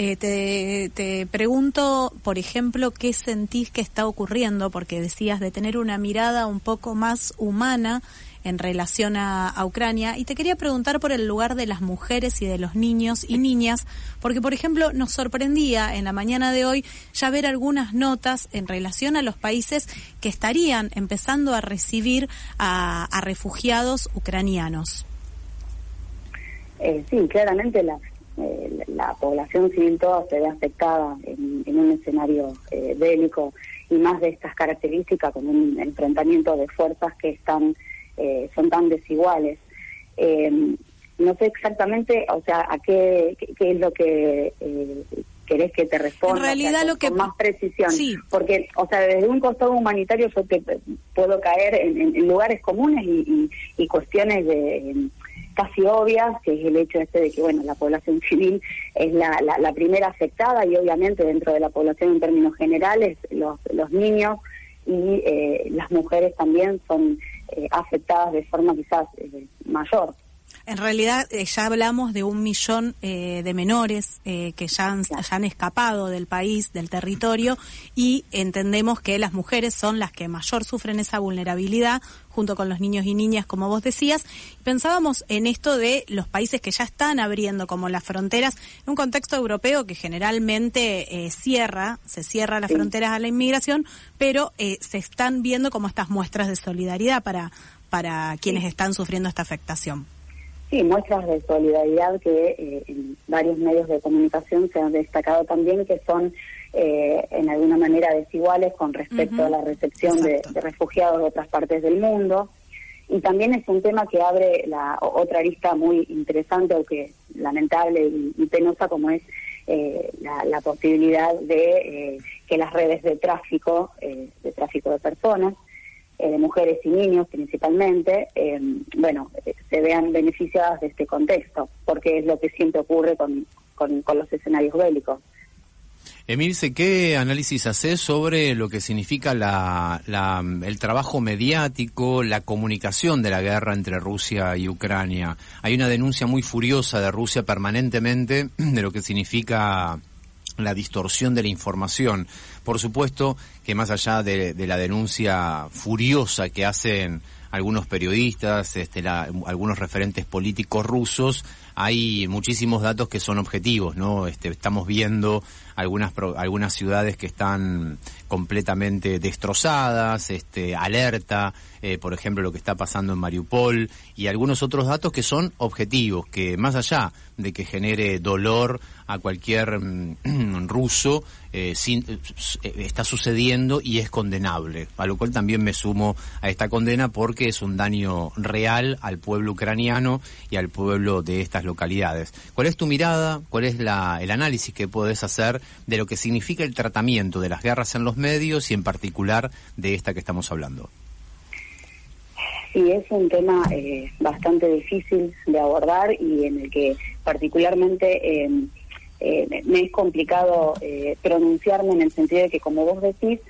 Eh, te, te, pregunto, por ejemplo, qué sentís que está ocurriendo, porque decías de tener una mirada un poco más humana en relación a, Ucrania. Y te quería preguntar por el lugar de las mujeres y de los niños y niñas, porque, por ejemplo, nos sorprendía en la mañana de hoy ya ver algunas notas en relación a los países que estarían empezando a recibir a, refugiados ucranianos.
Eh, sí, claramente la, eh, la población civil toda se ve afectada en, un escenario eh, bélico y más de estas características con un enfrentamiento de fuerzas que están eh, son tan desiguales. Eh, no sé exactamente, o sea, a qué, qué, es lo que eh, querés que te responda.
En realidad lo que...
Con más precisión. Sí. Porque, o sea, desde un costado humanitario yo te puedo caer en, lugares comunes y, y, cuestiones de casi obvias, que es el hecho este de que, bueno, la población civil es la, la, primera afectada y obviamente dentro de la población en términos generales, los, los niños y las mujeres también son eh, afectadas de forma quizás eh, mayor.
En realidad eh, ya hablamos de un millón de menores que ya han, ya han, escapado del país, del territorio, y entendemos que las mujeres son las que mayor sufren esa vulnerabilidad, junto con los niños y niñas, como vos decías. Pensábamos en esto de los países que ya están abriendo como las fronteras, en un contexto europeo que generalmente cierra, se cierra las fronteras a la inmigración, pero se están viendo como estas muestras de solidaridad para, para quienes están sufriendo esta afectación.
Sí, muestras de solidaridad que eh, en varios medios de comunicación se han destacado también que son eh, en alguna manera desiguales con respecto a la recepción de, refugiados de otras partes del mundo. Y también es un tema que abre la otra lista muy interesante, o que lamentable y, penosa, como es eh, la, posibilidad de que las redes de tráfico, de tráfico de personas, eh, de mujeres y niños principalmente, eh, bueno, eh, se vean beneficiadas de este contexto, porque es lo que siempre ocurre con, con, los escenarios bélicos.
Emilce, ¿qué análisis haces sobre lo que significa la, la, el trabajo mediático, la comunicación de la guerra entre Rusia y Ucrania? Hay una denuncia muy furiosa de Rusia permanentemente de lo que significa la distorsión de la información. Por supuesto que más allá de, la denuncia furiosa que hacen algunos periodistas, este, algunos referentes políticos rusos, hay muchísimos datos que son objetivos, ¿no? Este, estamos viendo algunas algunas ciudades que están completamente destrozadas, este, alerta, eh, por ejemplo lo que está pasando en Mariupol y algunos otros datos que son objetivos, que más allá de que genere dolor a cualquier mm, ruso, eh, eh, está sucediendo y es condenable, a lo cual también me sumo a esta condena porque es un daño real al pueblo ucraniano y al pueblo de estas localidades. ¿Cuál es tu mirada? ¿Cuál es la, el análisis que puedes hacer de lo que significa el tratamiento de las guerras en los medios y en particular de esta que estamos hablando?
Sí, es un tema eh, bastante difícil de abordar y en el que particularmente eh, eh, me es complicado pronunciarme en el sentido de que, como vos decís,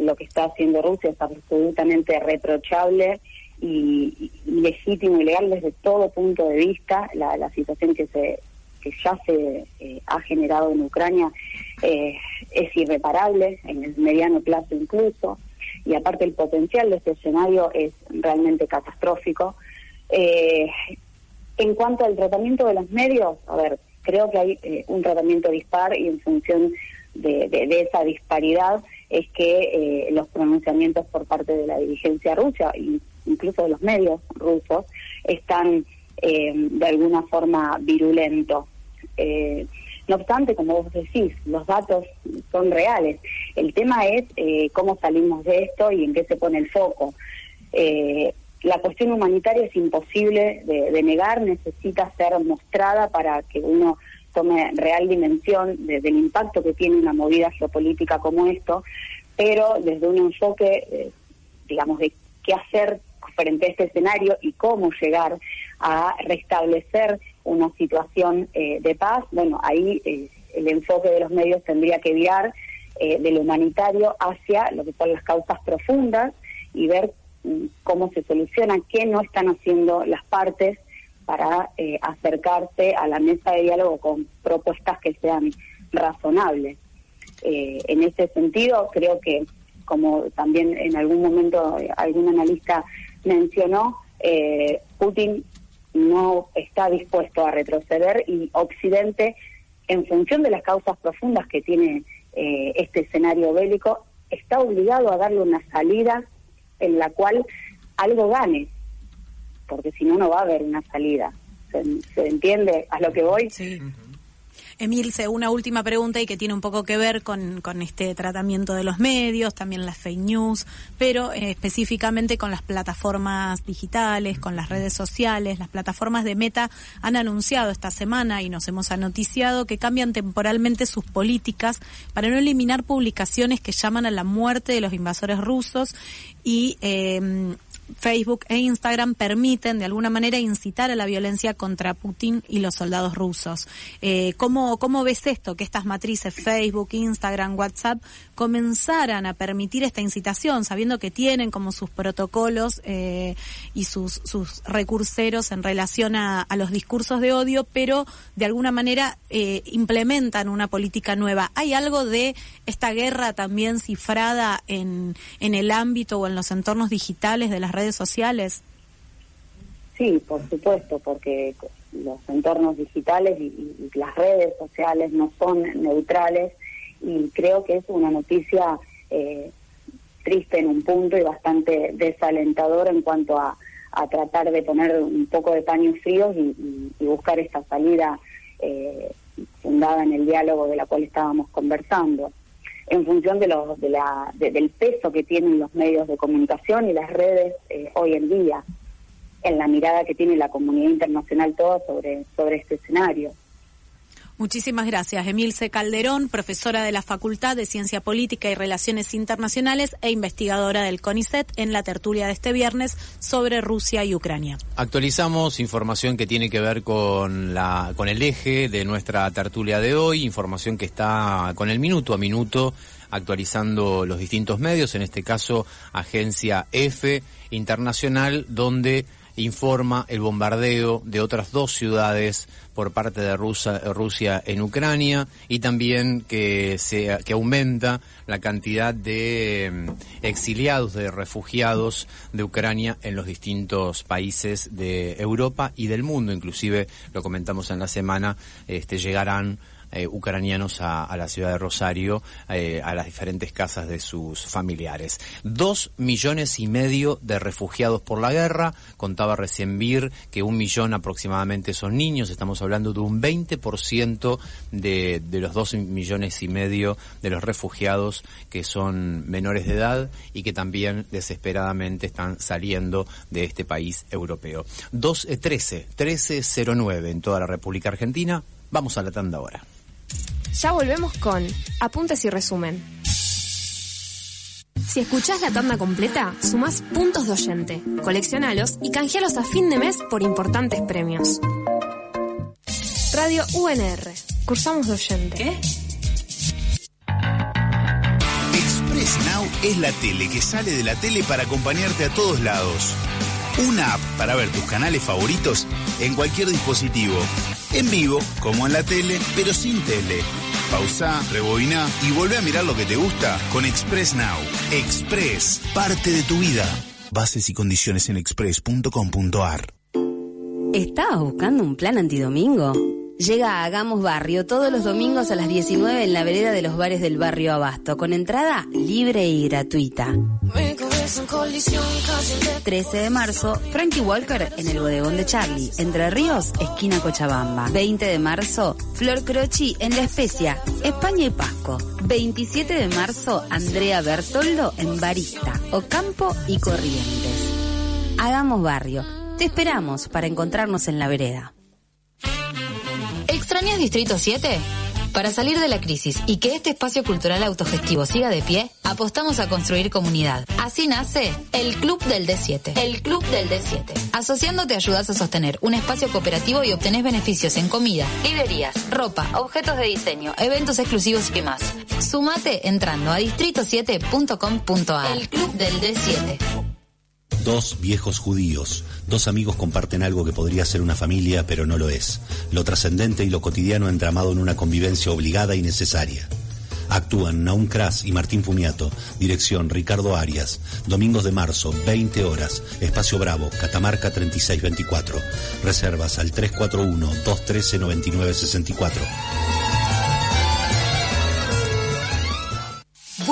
lo que está haciendo Rusia es absolutamente reprochable y, legítimo y legal desde todo punto de vista. La, la situación que se que ya se eh, ha generado en Ucrania eh, es irreparable, en el mediano plazo incluso, y aparte el potencial de este escenario es realmente catastrófico. Eh, en cuanto al tratamiento de los medios, a ver, creo que hay un tratamiento dispar y en función de, esa disparidad es que los pronunciamientos por parte de la dirigencia rusa, incluso de los medios rusos, están de alguna forma virulentos. Eh, no obstante, como vos decís, los datos son reales. El tema es eh, cómo salimos de esto y en qué se pone el foco. Eh, la cuestión humanitaria es imposible de, negar, necesita ser mostrada para que uno tome real dimensión del impacto que tiene una movida geopolítica como esto, pero desde un enfoque, digamos, de qué hacer frente a este escenario y cómo llegar a restablecer una situación eh, de paz, bueno, ahí eh, el enfoque de los medios tendría que virar eh, de lo humanitario hacia lo que son las causas profundas y ver mm, cómo se solucionan, qué no están haciendo las partes para acercarse a la mesa de diálogo con propuestas que sean razonables. en ese sentido, creo que, como también en algún momento algún analista mencionó, Putin no está dispuesto a retroceder y Occidente, en función de las causas profundas que tiene eh, este escenario bélico, está obligado a darle una salida en la cual algo gane, porque si no, no va a haber una salida. ¿Se, entiende a lo que voy?
Sí. Emilce, una última pregunta y que tiene un poco que ver con, con este tratamiento de los medios, también las fake news, pero eh, específicamente con las plataformas digitales, con las redes sociales. Las plataformas de Meta han anunciado esta semana y nos hemos anoticiado que cambian temporalmente sus políticas para no eliminar publicaciones que llaman a la muerte de los invasores rusos y eh, Facebook e Instagram permiten de alguna manera incitar a la violencia contra Putin y los soldados rusos. Eh, ¿cómo, ¿Cómo ves esto? Que estas matrices Facebook, Instagram, WhatsApp comenzaran a permitir esta incitación, sabiendo que tienen como sus protocolos eh, y sus, sus recurseros en relación a, los discursos de odio, pero de alguna manera eh, implementan una política nueva. ¿Hay algo de esta guerra también cifrada en, en el ámbito o en los entornos digitales de las redes sociales?
Sí, por supuesto, porque los entornos digitales y, las redes sociales no son neutrales y creo que es una noticia eh, triste en un punto y bastante desalentador en cuanto a, tratar de poner un poco de paños fríos y, buscar esta salida eh, fundada en el diálogo de la cual estábamos conversando en función de, los, de la, del peso que tienen los medios de comunicación y las redes eh, hoy en día, en la mirada que tiene la comunidad internacional toda sobre, sobre este escenario.
Muchísimas gracias. Emilce Calderón, profesora de la Facultad de Ciencia Política y Relaciones Internacionales e investigadora del CONICET en la tertulia de este viernes sobre Rusia y Ucrania.
Actualizamos información que tiene que ver con, la, con el eje de nuestra tertulia de hoy, información que está con el minuto a minuto actualizando los distintos medios, en este caso Agencia F Internacional, donde informa el bombardeo de otras dos ciudades por parte de Rusia, en Ucrania y también que, se, que aumenta la cantidad de mm, exiliados, de refugiados de Ucrania en los distintos países de Europa y del mundo. Inclusive, lo comentamos en la semana, este, llegarán eh, ucranianos a, la ciudad de Rosario, eh, a las diferentes casas de sus familiares. Dos millones y medio de refugiados por la guerra, contaba recién Vir que un millón aproximadamente son niños, estamos hablando de un 20% de, de los dos millones y medio de los refugiados que son menores de edad y que también desesperadamente están saliendo de este país europeo. Dos, eh, 13, 1309 en toda la República Argentina. Vamos a la tanda ahora.
Ya volvemos con Apuntes y Resumen. Si escuchás la tanda completa, sumás puntos de oyente, coleccionalos y canjealos a fin de mes por importantes premios. Radio UNR. Cursamos de oyente. ¿Qué?
Express Now es la tele que sale de la tele para acompañarte a todos lados Una app para ver tus canales favoritos en cualquier dispositivo. En vivo, como en la tele, pero sin tele. Pausa, rebobina y volvé a mirar lo que te gusta con Express Now. Express, parte de tu vida. Bases y condiciones en express.com.ar.
¿Estabas buscando un plan antidomingo? Llega a Hagamos Barrio todos los domingos a las 19 en la vereda de los bares del barrio Abasto, con entrada libre y gratuita. 13 de marzo, Frankie Walker en el bodegón de Charlie, Entre Ríos, esquina Cochabamba. 20 de marzo, Flor Croci en La Especia, España y Pasco. 27 de marzo, Andrea Bertoldo en Barista, Ocampo y Corrientes. Hagamos Barrio. Te esperamos para encontrarnos en la vereda.
¿Extrañas Distrito 7? Para salir de la crisis y que este espacio cultural autogestivo siga de pie, apostamos a construir comunidad. Así nace el Club del D7. El Club del D7. Asociándote ayudas a sostener un espacio cooperativo y obtenés beneficios en comida, librerías, ropa, objetos de diseño, eventos exclusivos y más. Sumate entrando a distrito7.com.ar. El Club del D7.
Dos viejos judíos, dos amigos comparten algo que podría ser una familia, pero no lo es. Lo trascendente y lo cotidiano entramado en una convivencia obligada y necesaria. Actúan Naum Kras y Martín Fumiato. Dirección Ricardo Arias. Domingos de marzo, 20 horas. Espacio Bravo, Catamarca 3624. Reservas al 341-213-9964.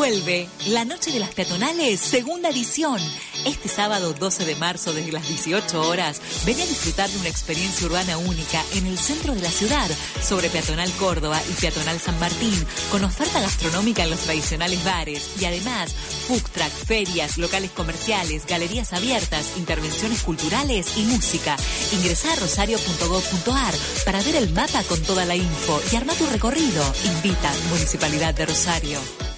Vuelve la Noche de las Peatonales, segunda edición. Este sábado 12 de marzo desde las 18 horas, ven a disfrutar de una experiencia urbana única en el centro de la ciudad sobre Peatonal Córdoba y Peatonal San Martín, con oferta gastronómica en los tradicionales bares y además food ferias, locales comerciales, galerías abiertas, intervenciones culturales y música. Ingresa a rosario.gov.ar para ver el mapa con toda la info y arma tu recorrido. Invita Municipalidad de Rosario.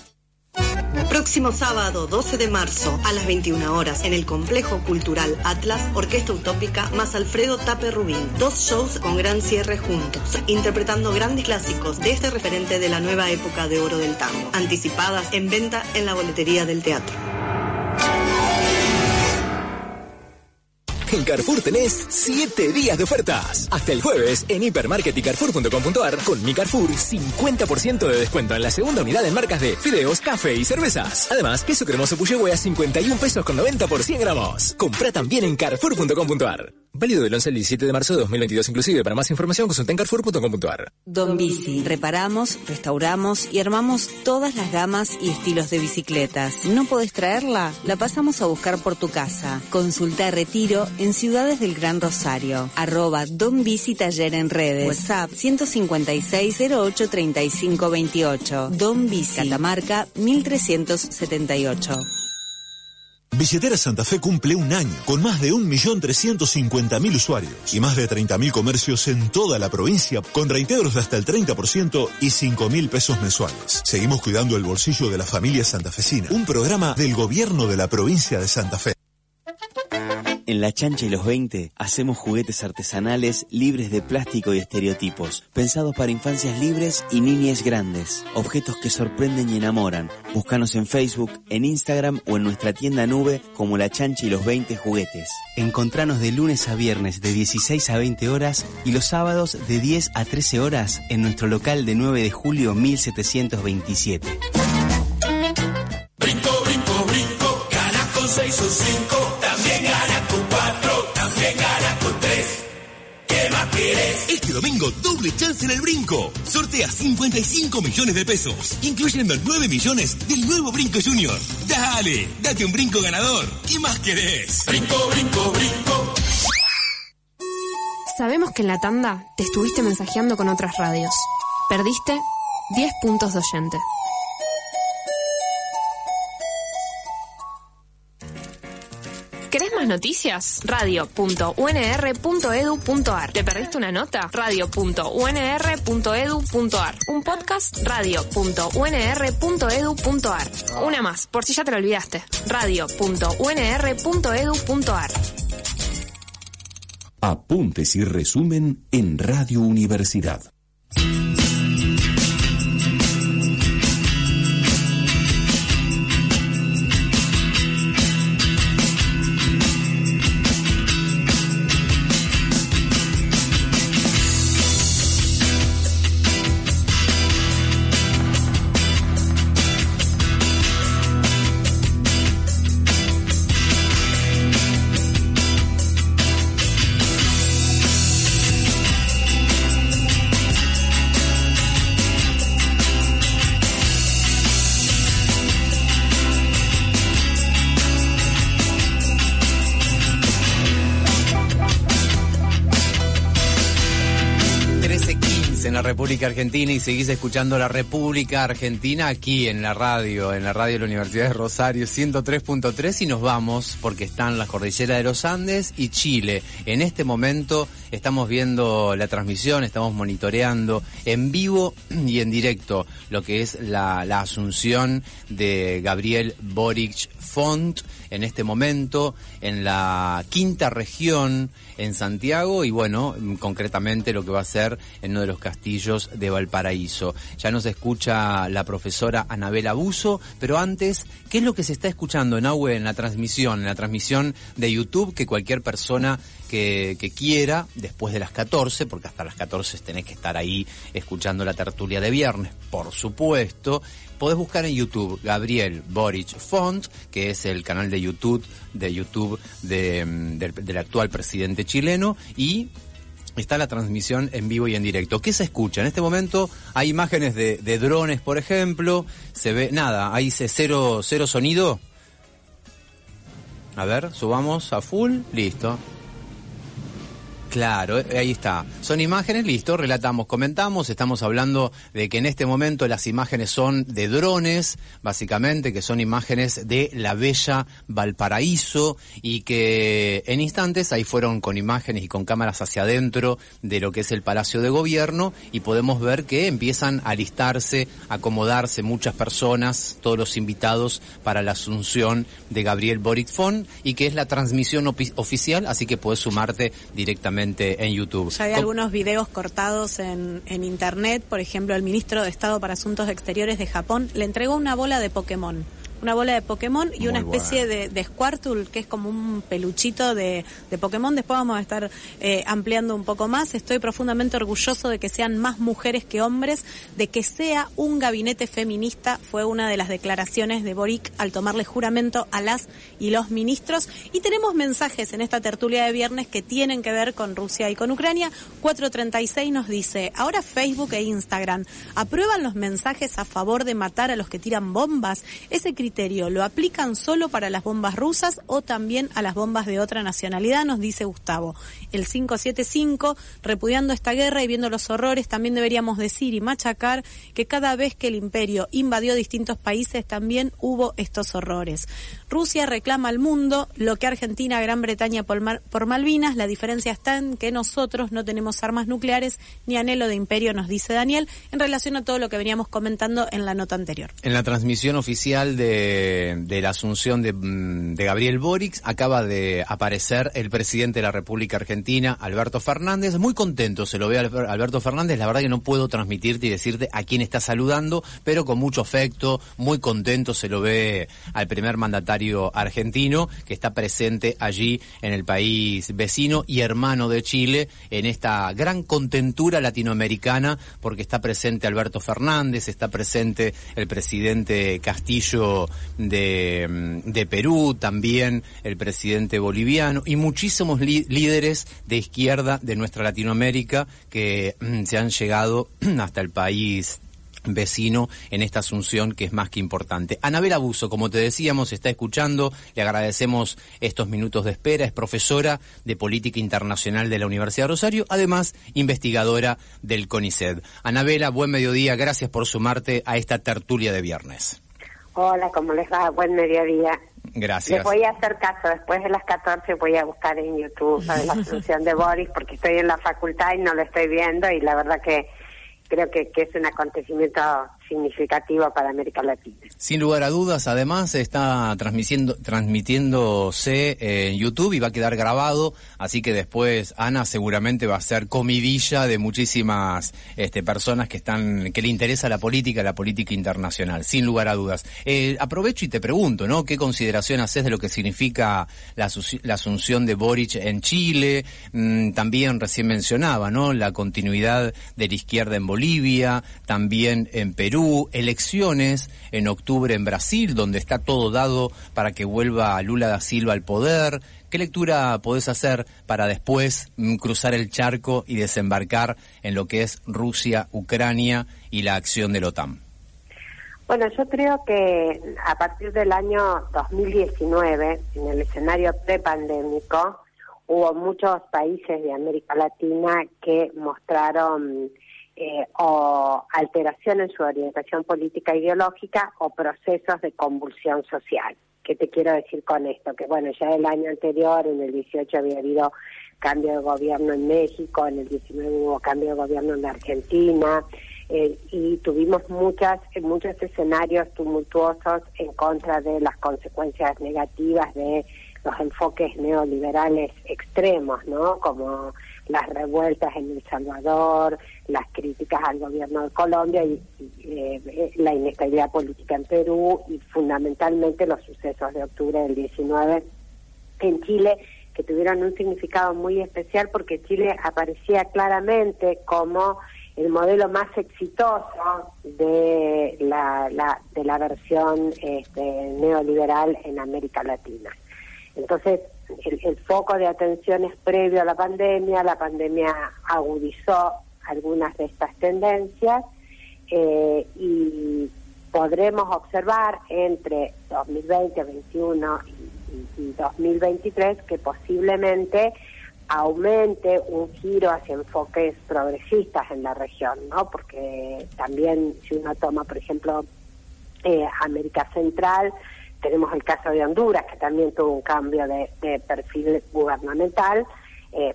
Próximo sábado 12 de marzo a las 21 horas en el Complejo Cultural Atlas, Orquesta Utópica más Alfredo Tape Rubín. Dos shows con gran cierre juntos, interpretando grandes clásicos de este referente de la nueva época de oro del tango, anticipadas en venta en la boletería del teatro.
En Carrefour tenés 7 días de ofertas. Hasta el jueves en hipermarket y carrefour.com.ar con mi Carrefour 50% de descuento en la segunda unidad en marcas de fideos, café y cervezas. Además, queso cremoso Puyehue a 51 pesos con 90 por 100 gramos. Compra también en carrefour.com.ar. Válido del 11 al 17 de marzo de 2022 inclusive. Para más información consulta en carrefour.com.ar.
Don Bici. Reparamos, restauramos y armamos todas las gamas y estilos de bicicletas. ¿No podés traerla? La pasamos a buscar por tu casa. Consulta Retiro en Ciudades del Gran Rosario. Arroba Don Bici Taller en redes. WhatsApp 156 08 35 28. Don Bici. Catamarca 1378.
Billetera Santa Fe cumple un año, con más de 1.350.000 usuarios y más de 30.000 comercios en toda la provincia, con reintegros de hasta el 30% y 5.000 pesos mensuales. Seguimos cuidando el bolsillo de la familia santafesina, un programa del gobierno de la provincia de Santa Fe.
En La Chancha y los 20 hacemos juguetes artesanales libres de plástico y estereotipos, pensados para infancias libres y niñas grandes. Objetos que sorprenden y enamoran. Búscanos en Facebook, en Instagram o en nuestra tienda nube como La Chancha y los 20 juguetes. Encontranos de lunes a viernes de 16 a 20 horas y los sábados de 10 a 13 horas en nuestro local de 9 de julio 1727.
Domingo, doble chance en el brinco. Sortea 55 millones de pesos, incluyendo 9 millones del nuevo Brinco Junior. Dale, date un brinco ganador. ¿Qué más querés?
Brinco, brinco, brinco.
Sabemos que en la tanda te estuviste mensajeando con otras radios. Perdiste 10 puntos de oyente. ¿Querés más noticias? Radio.unr.edu.ar ¿Te perdiste una nota? Radio.unr.edu.ar Un podcast? Radio.unr.edu.ar Una más, por si ya te lo olvidaste. Radio.unr.edu.ar
Apuntes y resumen en Radio Universidad.
Argentina y seguís escuchando la República Argentina aquí en la radio, en la radio de la Universidad de Rosario 103.3 y nos vamos porque están la cordillera de los Andes y Chile. En este momento estamos viendo la transmisión, estamos monitoreando en vivo y en directo lo que es la, la asunción de Gabriel Boric Font en este momento en la quinta región en Santiago y bueno, concretamente lo que va a ser en uno de los castillos de Valparaíso. Ya nos escucha la profesora Anabela Buzo, pero antes, ¿qué es lo que se está escuchando en AUE en la transmisión, en la transmisión de YouTube que cualquier persona que, quiera, después de las 14, porque hasta las 14 tenés que estar ahí escuchando la tertulia de viernes, por supuesto, podés buscar en YouTube Gabriel Boric Font, que es el canal de YouTube de YouTube de, del, del actual presidente chileno, y está la transmisión en vivo y en directo. ¿Qué se escucha? En este momento hay imágenes de, de drones, por ejemplo. Se ve, nada, hay cero, cero sonido. A ver, subamos a full, listo. Claro, eh, ahí está. Son imágenes, listo, relatamos, comentamos, estamos hablando de que en este momento las imágenes son de drones, básicamente, que son imágenes de la bella Valparaíso y que en instantes ahí fueron con imágenes y con cámaras hacia adentro de lo que es el Palacio de Gobierno y podemos ver que empiezan a alistarse, acomodarse muchas personas, todos los invitados para la asunción de Gabriel Boric Font y que es la transmisión oficial, así que puedes sumarte directamente en YouTube.
Ya hay algunos videos cortados en, en internet, por ejemplo, el ministro de Estado para Asuntos Exteriores de Japón le entregó una bola de Pokémon una bola de Pokémon y
Muy
una especie
bueno.
de, de Squirtle, que es como un peluchito de, de Pokémon. Después vamos a estar eh, ampliando un poco más. Estoy profundamente orgulloso de que sean más mujeres que hombres, de que sea un gabinete feminista. Fue una de las declaraciones de Boric al tomarle juramento a las y los ministros. Y tenemos mensajes en esta tertulia de viernes que tienen que ver con Rusia y con Ucrania. 436 nos dice, ahora Facebook e Instagram aprueban los mensajes a favor de matar a los que tiran bombas. Ese criterio lo aplican solo para las bombas rusas o también a las bombas de otra nacionalidad, nos dice Gustavo. El 575, repudiando esta guerra y viendo los horrores, también deberíamos decir y machacar que cada vez que el imperio invadió distintos países también hubo estos horrores. Rusia reclama al mundo lo que Argentina, Gran Bretaña por, Mar- por Malvinas. La diferencia está en que nosotros no tenemos armas nucleares ni anhelo de imperio, nos dice Daniel, en relación a todo lo que veníamos comentando en la nota anterior.
En la transmisión oficial de, de la asunción de, mm, de Gabriel Boric acaba de aparecer el presidente de la República Argentina, Alberto Fernández. Muy contento se lo ve Alberto Fernández. La verdad que no puedo transmitirte y decirte a quién está saludando, pero con mucho afecto, muy contento se lo ve al primer mandatario argentino que está presente allí en el país vecino y hermano de Chile en esta gran contentura latinoamericana porque está presente Alberto Fernández, está presente el presidente Castillo de, mm, de Perú, también el presidente boliviano y muchísimos líderes de izquierda de nuestra Latinoamérica que mm, se han llegado hasta el país vecino en esta asunción que es más que importante. Anabel Abuso, como te decíamos, está escuchando, le agradecemos estos minutos de espera, es profesora de Política Internacional de la Universidad de Rosario, además investigadora del CONICET. Anabela, buen mediodía, gracias por sumarte a esta tertulia de viernes.
Hola, ¿cómo les va? Buen mediodía.
Gracias.
Les voy a hacer caso, después de las 14 voy a buscar en YouTube sobre la solución de Boris porque estoy en la facultad y no lo estoy viendo y la verdad que creo que, que es un acontecimiento significativo para América Latina.
Sin lugar a dudas, además está transmitiendo, transmitiéndose en YouTube y va a quedar grabado, así que después Ana seguramente va a ser comidilla de muchísimas este, personas que están que le interesa la política, la política internacional, sin lugar a dudas. Eh, aprovecho y te pregunto, ¿no? ¿Qué consideración haces de lo que significa la asunción de Boric en Chile? Mm, también recién mencionaba, ¿no? La continuidad de la izquierda en Bolivia, también en Perú, elecciones en octubre en Brasil, donde está todo dado para que vuelva Lula da Silva al poder. ¿Qué lectura podés hacer para después mm, cruzar el charco y desembarcar en lo que es Rusia, Ucrania y la acción de la OTAN?
Bueno, yo creo que a partir del año 2019, en el escenario prepandémico, hubo muchos países de América Latina que mostraron eh, o alteración en su orientación política e ideológica o procesos de convulsión social. ¿Qué te quiero decir con esto? Que bueno, ya el año anterior, en el 18, había habido cambio de gobierno en México, en el 19 hubo cambio de gobierno en la Argentina, eh, y tuvimos muchas muchos escenarios tumultuosos en contra de las consecuencias negativas de los enfoques neoliberales extremos, ¿no? Como las revueltas en El Salvador, las críticas al gobierno de Colombia y, eh, la inestabilidad política en Perú y fundamentalmente los sucesos de octubre del 19 en Chile que tuvieron un significado muy especial porque Chile aparecía claramente como el modelo más exitoso de la, de la versión este, neoliberal en América Latina. Entonces, el, foco de atención es previo a la pandemia, la pandemia agudizó algunas de estas tendencias eh, y podremos observar entre 2020, 2021 y, y 2023 que posiblemente aumente un giro hacia enfoques progresistas en la región, ¿no? Porque también si uno toma, por ejemplo, eh, América Central, tenemos el caso de Honduras, que también tuvo un cambio de, perfil gubernamental, eh,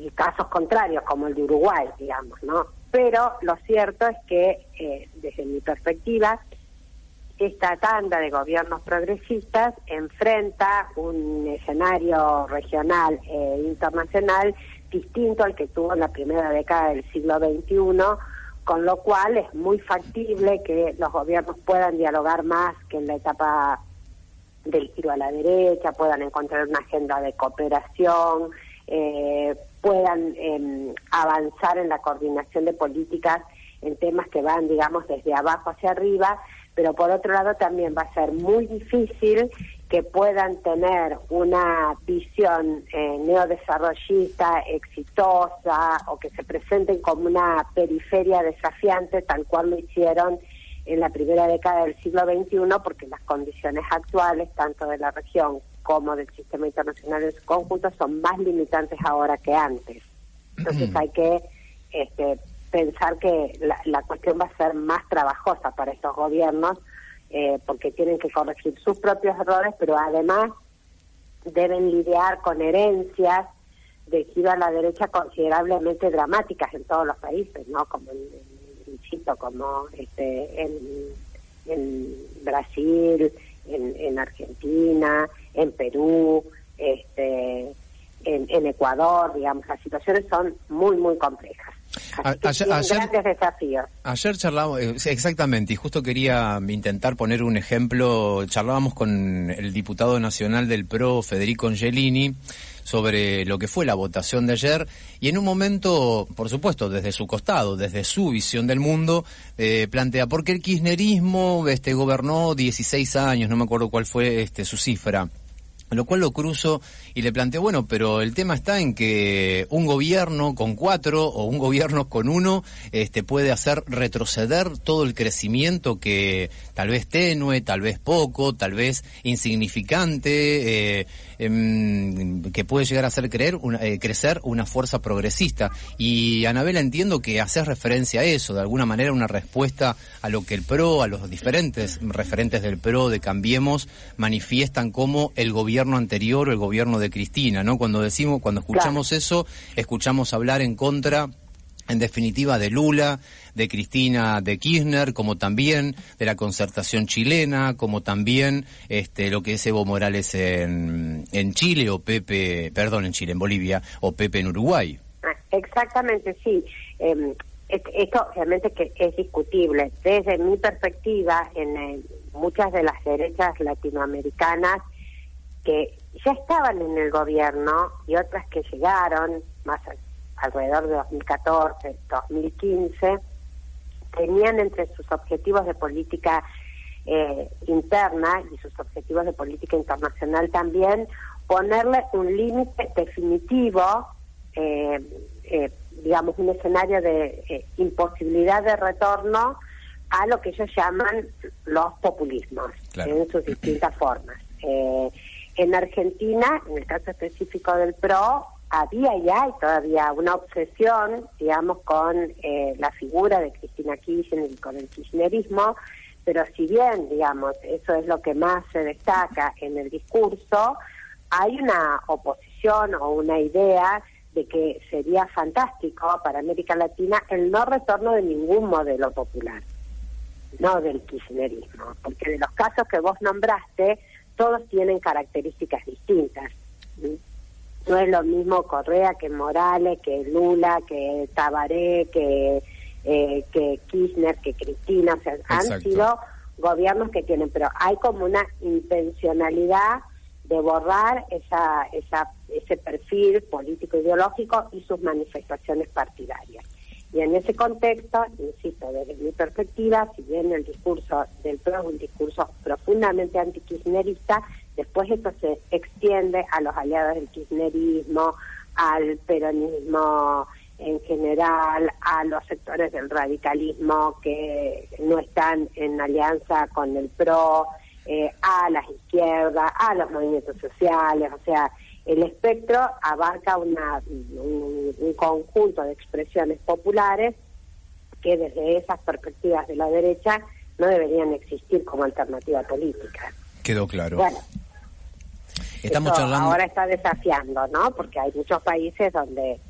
y casos contrarios como el de Uruguay, digamos, ¿no? Pero lo cierto es que, eh, desde mi perspectiva, esta tanda de gobiernos progresistas enfrenta un escenario regional e internacional distinto al que tuvo en la primera década del siglo XXI, con lo cual es muy factible que los gobiernos puedan dialogar más que en la etapa del giro a la derecha, puedan encontrar una agenda de cooperación, eh, puedan em, avanzar en la coordinación de políticas en temas que van, digamos, desde abajo hacia arriba pero por otro lado también va a ser muy difícil que puedan tener una visión eh, neodesarrollista exitosa o que se presenten como una periferia desafiante tal cual lo hicieron en la primera década del siglo XXI porque las condiciones actuales tanto de la región como del sistema internacional en su conjunto son más limitantes ahora que antes. Entonces hay que este, pensar que la, cuestión va a ser más trabajosa para estos gobiernos eh, porque tienen que corregir sus propios errores, pero además deben lidiar con herencias de giro a la derecha considerablemente dramáticas en todos los países, ¿no? Como en, como este, en, Brasil, en, en Argentina, en Perú, este, en Ecuador, digamos, las situaciones son muy, muy complejas.
Ayer, ayer, charlábamos, eh, exactamente, y justo quería intentar poner un ejemplo. Charlábamos con el diputado nacional del PRO, Federico Angelini, sobre lo que fue la votación de ayer, y en un momento, por supuesto, desde su costado, desde su visión del mundo, eh, plantea, ¿por qué el kirchnerismo este, gobernó 16 años? No me acuerdo cuál fue este, su cifra lo cual lo cruzo y le planteo, bueno, pero el tema está en que un gobierno con cuatro o un gobierno con uno este, puede hacer retroceder todo el crecimiento que tal vez tenue, tal vez poco, tal vez insignificante, eh, em, que puede llegar a hacer creer eh, crecer una fuerza progresista. Y Anabela entiendo que haces referencia a eso, de alguna manera una respuesta a lo que el PRO, a los diferentes referentes del PRO de Cambiemos manifiestan como el gobierno anterior o el gobierno de Cristina, ¿no? Cuando decimos, cuando escuchamos eso, escuchamos hablar en contra en definitiva de Lula, de Cristina de Kirchner, como también de la concertación chilena, como también este, lo que es Evo Morales en, en Chile o Pepe, perdón, en Chile, en Bolivia, o Pepe en Uruguay.
Ah, exactamente, sí. Em, esto obviamente que es discutible. Desde mi perspectiva, en muchas de las derechas latinoamericanas que ya estaban en el gobierno y otras que llegaron más alrededor de 2014, 2015, tenían entre sus objetivos de política eh, interna y sus objetivos de política internacional también ponerle un límite definitivo, eh, eh, digamos, un escenario de imposibilidad de retorno a lo que ellos llaman los populismos en sus distintas formas. En Argentina, en el caso específico del PRO, había ya y todavía una obsesión, digamos, con eh, la figura de Cristina Kirchner y con el kirchnerismo, pero si bien, digamos, eso es lo que más se destaca en el discurso, hay una oposición o una idea de que sería fantástico para América Latina el no retorno de ningún modelo popular, no del kirchnerismo, porque de los casos que vos nombraste, todos tienen características distintas. No es lo mismo Correa que Morales, que Lula, que Tabaré, que, eh, que Kirchner, que Cristina. O sea, han sido gobiernos que tienen, pero hay como una intencionalidad de borrar esa, esa, ese perfil político-ideológico y sus manifestaciones partidarias. Y en ese contexto, insisto, desde mi perspectiva, si bien el discurso del PRO es un discurso profundamente antikirchnerista, después esto se extiende a los aliados del kirchnerismo, al peronismo en general, a los sectores del radicalismo que no están en alianza con el PRO, eh, a las izquierdas, a los movimientos sociales, o sea, el espectro abarca una, un, conjunto de expresiones populares que desde esas perspectivas de la derecha no deberían existir como alternativa política.
Quedó claro.
Bueno,
Estamos charlando...
ahora está desafiando, ¿no? Porque hay muchos países donde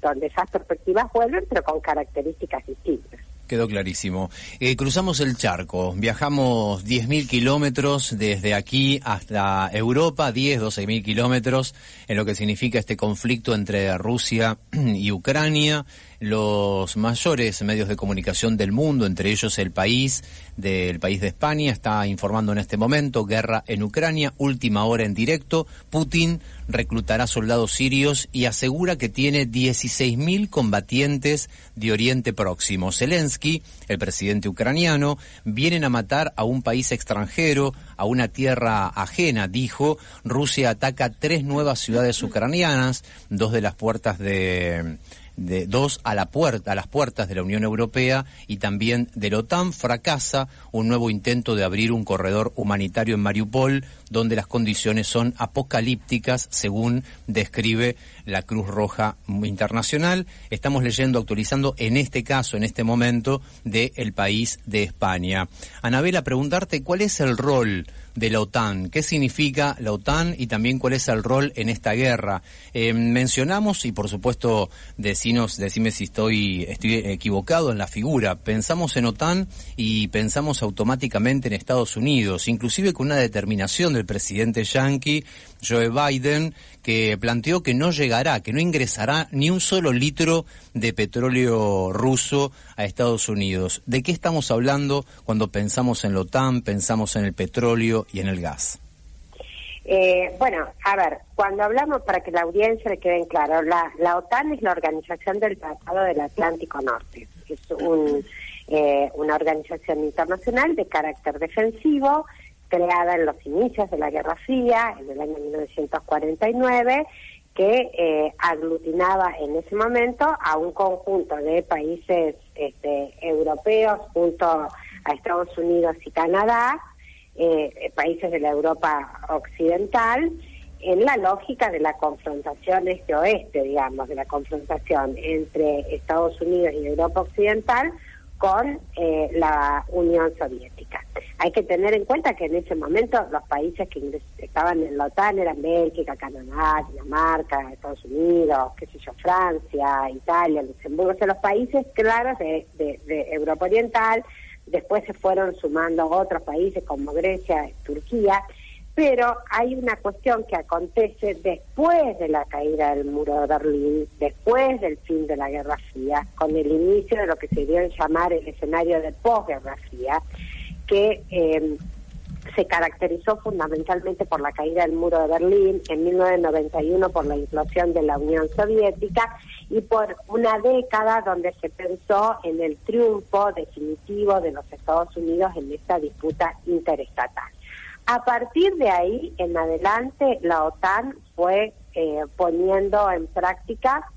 donde esas perspectivas vuelven, pero con características distintas.
Quedó clarísimo. Eh, cruzamos el charco, viajamos 10.000 kilómetros desde aquí hasta Europa, 10, 12.000 kilómetros, en lo que significa este conflicto entre Rusia y Ucrania los mayores medios de comunicación del mundo, entre ellos el país del país de España, está informando en este momento guerra en Ucrania, última hora en directo. Putin reclutará soldados sirios y asegura que tiene 16.000 combatientes de Oriente Próximo. Zelensky, el presidente ucraniano, vienen a matar a un país extranjero, a una tierra ajena, dijo. Rusia ataca tres nuevas ciudades ucranianas, dos de las puertas de de dos a la puerta, a las puertas de la Unión Europea y también de la OTAN fracasa un nuevo intento de abrir un corredor humanitario en Mariupol donde las condiciones son apocalípticas según describe la Cruz Roja Internacional. Estamos leyendo, actualizando en este caso, en este momento, de el país de España. Anabela, preguntarte cuál es el rol de la OTAN. ¿Qué significa la OTAN y también cuál es el rol en esta guerra? Eh, mencionamos, y por supuesto, decinos, decime si estoy, estoy equivocado en la figura, pensamos en OTAN y pensamos automáticamente en Estados Unidos, inclusive con una determinación del presidente yankee, Joe Biden, que planteó que no llegará, que no ingresará ni un solo litro de petróleo ruso a Estados Unidos. ¿De qué estamos hablando cuando pensamos en la OTAN, pensamos en el petróleo y en el gas?
Eh, bueno, a ver, cuando hablamos, para que la audiencia le quede claro, la, la OTAN es la Organización del Tratado del Atlántico Norte. Es un, eh, una organización internacional de carácter defensivo creada en los inicios de la Guerra Fría, en el año 1949, que eh, aglutinaba en ese momento a un conjunto de países este, europeos junto a Estados Unidos y Canadá, eh, países de la Europa occidental, en la lógica de la confrontación este-oeste, digamos, de la confrontación entre Estados Unidos y Europa occidental con eh, la Unión Soviética. Hay que tener en cuenta que en ese momento los países que estaban en la OTAN eran Bélgica, Canadá, Dinamarca, Estados Unidos, qué sé yo, Francia, Italia, Luxemburgo, o sea, los países claros de, de Europa Oriental, después se fueron sumando otros países como Grecia, Turquía, pero hay una cuestión que acontece después de la caída del muro de Berlín, después del fin de la Guerra Fría, con el inicio de lo que se dio llamar el escenario de posguerra fría, que eh, se caracterizó fundamentalmente por la caída del muro de Berlín, en 1991 por la implosión de la Unión Soviética y por una década donde se pensó en el triunfo definitivo de los Estados Unidos en esta disputa interestatal. A partir de ahí en adelante, la OTAN fue eh, poniendo en práctica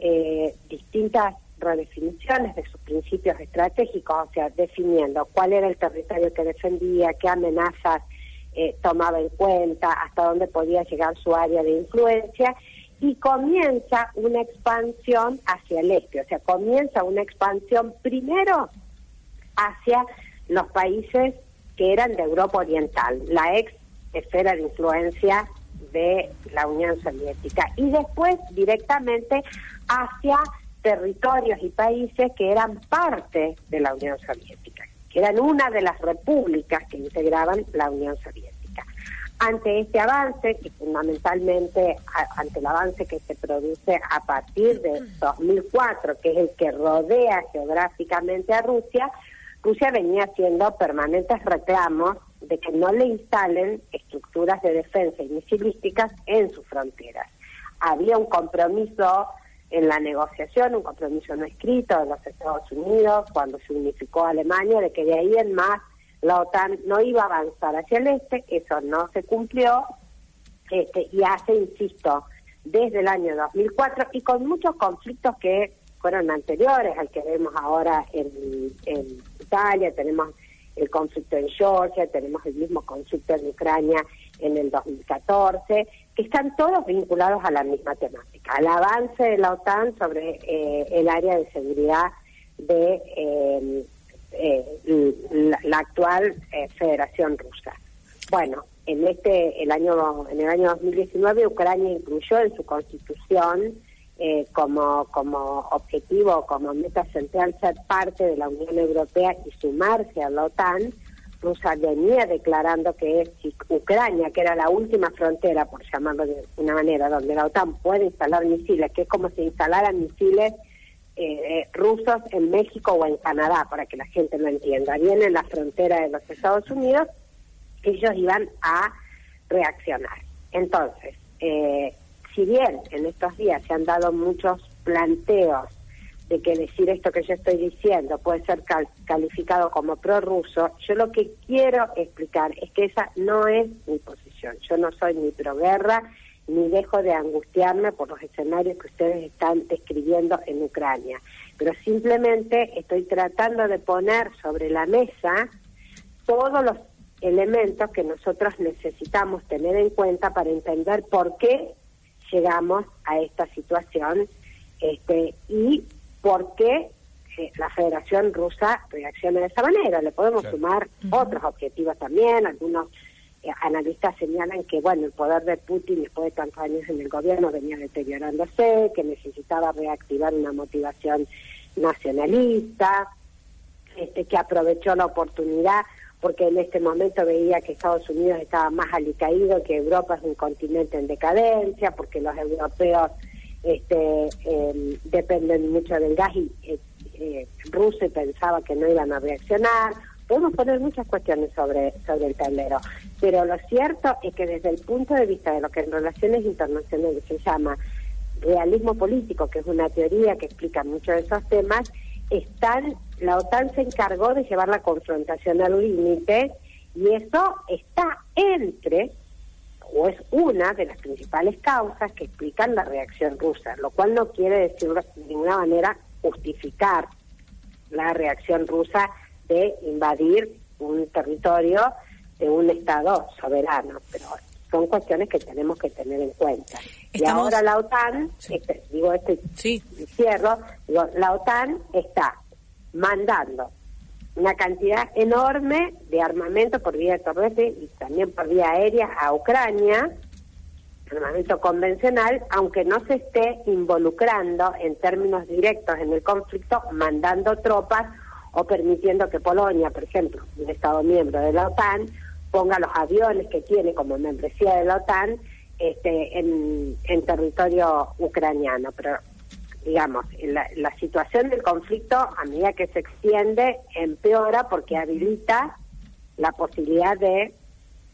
eh, distintas redefiniciones de sus principios estratégicos, o sea, definiendo cuál era el territorio que defendía, qué amenazas eh, tomaba en cuenta, hasta dónde podía llegar su área de influencia, y comienza una expansión hacia el este, o sea, comienza una expansión primero hacia los países que eran de Europa Oriental, la ex esfera de influencia de la Unión Soviética, y después directamente hacia territorios y países que eran parte de la Unión Soviética, que eran una de las repúblicas que integraban la Unión Soviética. Ante este avance, y fundamentalmente ante el avance que se produce a partir de 2004, que es el que rodea geográficamente a Rusia, Rusia venía haciendo permanentes reclamos de que no le instalen estructuras de defensa y misilísticas en sus fronteras. Había un compromiso en la negociación, un compromiso no escrito de los Estados Unidos cuando se unificó Alemania, de que de ahí en más la OTAN no iba a avanzar hacia el este, eso no se cumplió, este, y hace, insisto, desde el año 2004 y con muchos conflictos que fueron anteriores al que vemos ahora en, en Italia, tenemos el conflicto en Georgia, tenemos el mismo conflicto en Ucrania en el 2014, que están todos vinculados a la misma temática, al avance de la OTAN sobre eh, el área de seguridad de eh, eh, la, actual Federación Rusa. Bueno, en este el año en el año 2019 Ucrania incluyó en su constitución eh, como, como objetivo, como meta central ser parte de la Unión Europea y sumarse a la OTAN, Rusia venía declarando que si Ucrania, que era la última frontera, por llamarlo de una manera, donde la OTAN puede instalar misiles, que es como si instalaran misiles eh, rusos en México o en Canadá, para que la gente lo entienda, bien en la frontera de los Estados Unidos, ellos iban a reaccionar. Entonces, eh, si bien en estos días se han dado muchos planteos de que decir esto que yo estoy diciendo puede ser calificado como prorruso, yo lo que quiero explicar es que esa no es mi posición. Yo no soy ni proguerra ni dejo de angustiarme por los escenarios que ustedes están describiendo en Ucrania, pero simplemente estoy tratando de poner sobre la mesa todos los elementos que nosotros necesitamos tener en cuenta para entender por qué llegamos a esta situación este, y por qué eh, la Federación Rusa reacciona de esa manera. Le podemos sumar otros objetivos también, algunos eh, analistas señalan que bueno el poder de Putin después de tantos años en el gobierno venía deteriorándose, que necesitaba reactivar una motivación nacionalista, este, que aprovechó la oportunidad porque en este momento veía que Estados Unidos estaba más alicaído, que Europa es un continente en decadencia, porque los europeos este, em, dependen mucho del gas y eh, eh, Rusia pensaba que no iban a reaccionar. Podemos poner muchas cuestiones sobre, sobre el tablero, pero lo cierto es que desde el punto de vista de lo que en relaciones internacionales se llama realismo político, que es una teoría que explica muchos de esos temas, están, la OTAN se encargó de llevar la confrontación al límite y eso está entre, o es una de las principales causas que explican la reacción rusa, lo cual no quiere decir de ninguna manera justificar la reacción rusa de invadir un territorio de un Estado soberano, pero son cuestiones que tenemos que tener en cuenta. Y ahora la OTAN, este, digo este sí. cierro, digo, la OTAN está mandando una cantidad enorme de armamento por vía terrestre y también por vía aérea a Ucrania, armamento convencional, aunque no se esté involucrando en términos directos en el conflicto, mandando tropas o permitiendo que Polonia, por ejemplo, un Estado miembro de la OTAN, ponga los aviones que tiene como membresía de la OTAN este, en, territorio ucraniano. Pero, digamos, la, la situación del conflicto, a medida que se extiende, empeora porque habilita la posibilidad de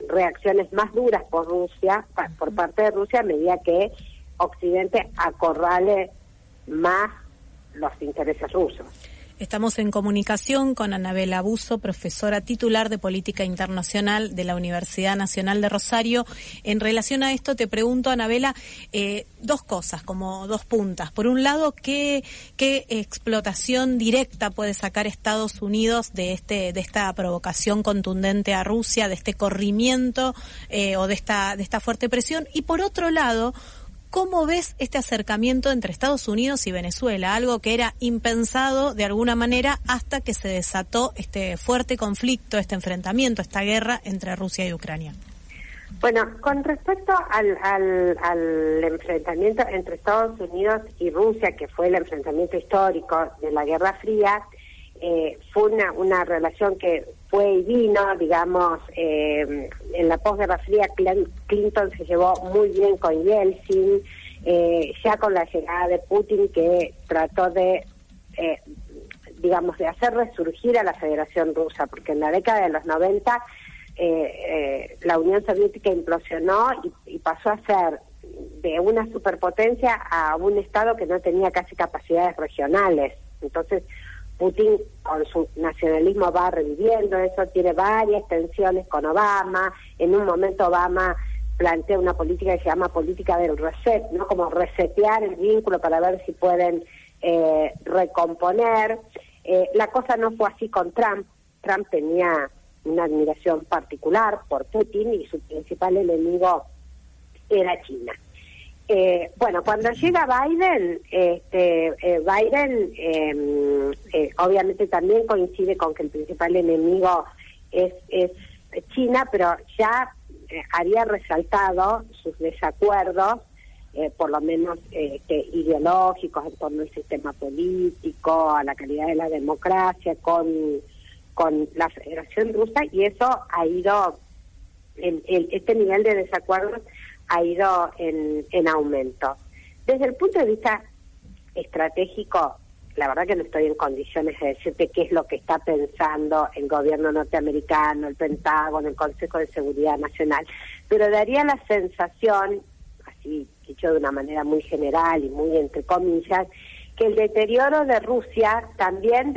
reacciones más duras por Rusia, por parte de Rusia, a medida que Occidente acorrale más los intereses rusos.
Estamos en comunicación con Anabela Abuso, profesora titular de Política Internacional de la Universidad Nacional de Rosario. En relación a esto, te pregunto, Anabela, eh, dos cosas, como dos puntas. Por un lado, ¿qué, ¿qué explotación directa puede sacar Estados Unidos de, este, de esta provocación contundente a Rusia, de este corrimiento eh, o de esta, de esta fuerte presión? Y por otro lado, ¿Cómo ves este acercamiento entre Estados Unidos y Venezuela? Algo que era impensado de alguna manera hasta que se desató este fuerte conflicto, este enfrentamiento, esta guerra entre Rusia y Ucrania.
Bueno, con respecto al, al, al, enfrentamiento entre Estados Unidos y Rusia, que fue el enfrentamiento histórico de la Guerra Fría, eh, fue una, una relación que fue y vino, digamos, eh, en la posguerra fría Clinton se llevó muy bien con Yeltsin, eh, ya con la llegada de Putin que trató de, eh, digamos, de hacer resurgir a la Federación Rusa, porque en la década de los 90 la Unión Soviética implosionó y, pasó a ser de una superpotencia a un Estado que no tenía casi capacidades regionales. Entonces, Putin con su nacionalismo va reviviendo eso, tiene varias tensiones con Obama, en un momento Obama plantea una política que se llama política del reset, ¿no? Como resetear el vínculo para ver si pueden eh, recomponer. Eh, la cosa no fue así con Trump. Trump tenía una admiración particular por Putin y su principal enemigo era China. Eh, bueno, cuando llega Biden, este, eh, Biden em, eh, obviamente también coincide con que el principal enemigo es, es China, pero ya había resaltado sus desacuerdos, por lo menos este, ideológicos en torno al sistema político, a la calidad de la democracia, con, con la Federación Rusa, y eso ha ido, el, este nivel de desacuerdos ha ido en, en aumento. Desde el punto de vista estratégico, la verdad que no estoy en condiciones de decirte qué es lo que está pensando el gobierno norteamericano, el Pentágono, el Consejo de Seguridad Nacional, pero daría la sensación, así dicho de una manera muy general y muy entre comillas, que el deterioro de Rusia también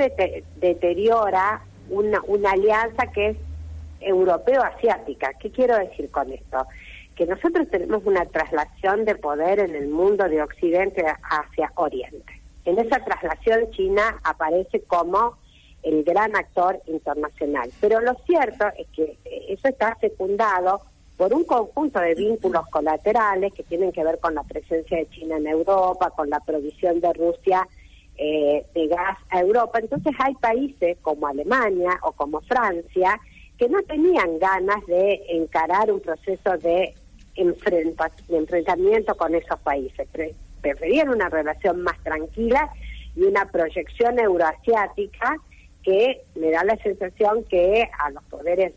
deteriora una, una alianza que es europeo-asiática. ¿Qué quiero decir con esto? Que nosotros tenemos una traslación de poder en el mundo de Occidente hacia Oriente. En esa traslación China aparece como el gran actor internacional. Pero lo cierto es que eso está secundado por un conjunto de vínculos colaterales que tienen que ver con la presencia de China en Europa, con la provisión de Rusia eh, de gas a Europa. Entonces hay países como Alemania o como Francia que no tenían ganas de encarar un proceso de enfrenta, enfrentamiento con esos países. preferían una relación más tranquila y una proyección euroasiática que me da la sensación que a los poderes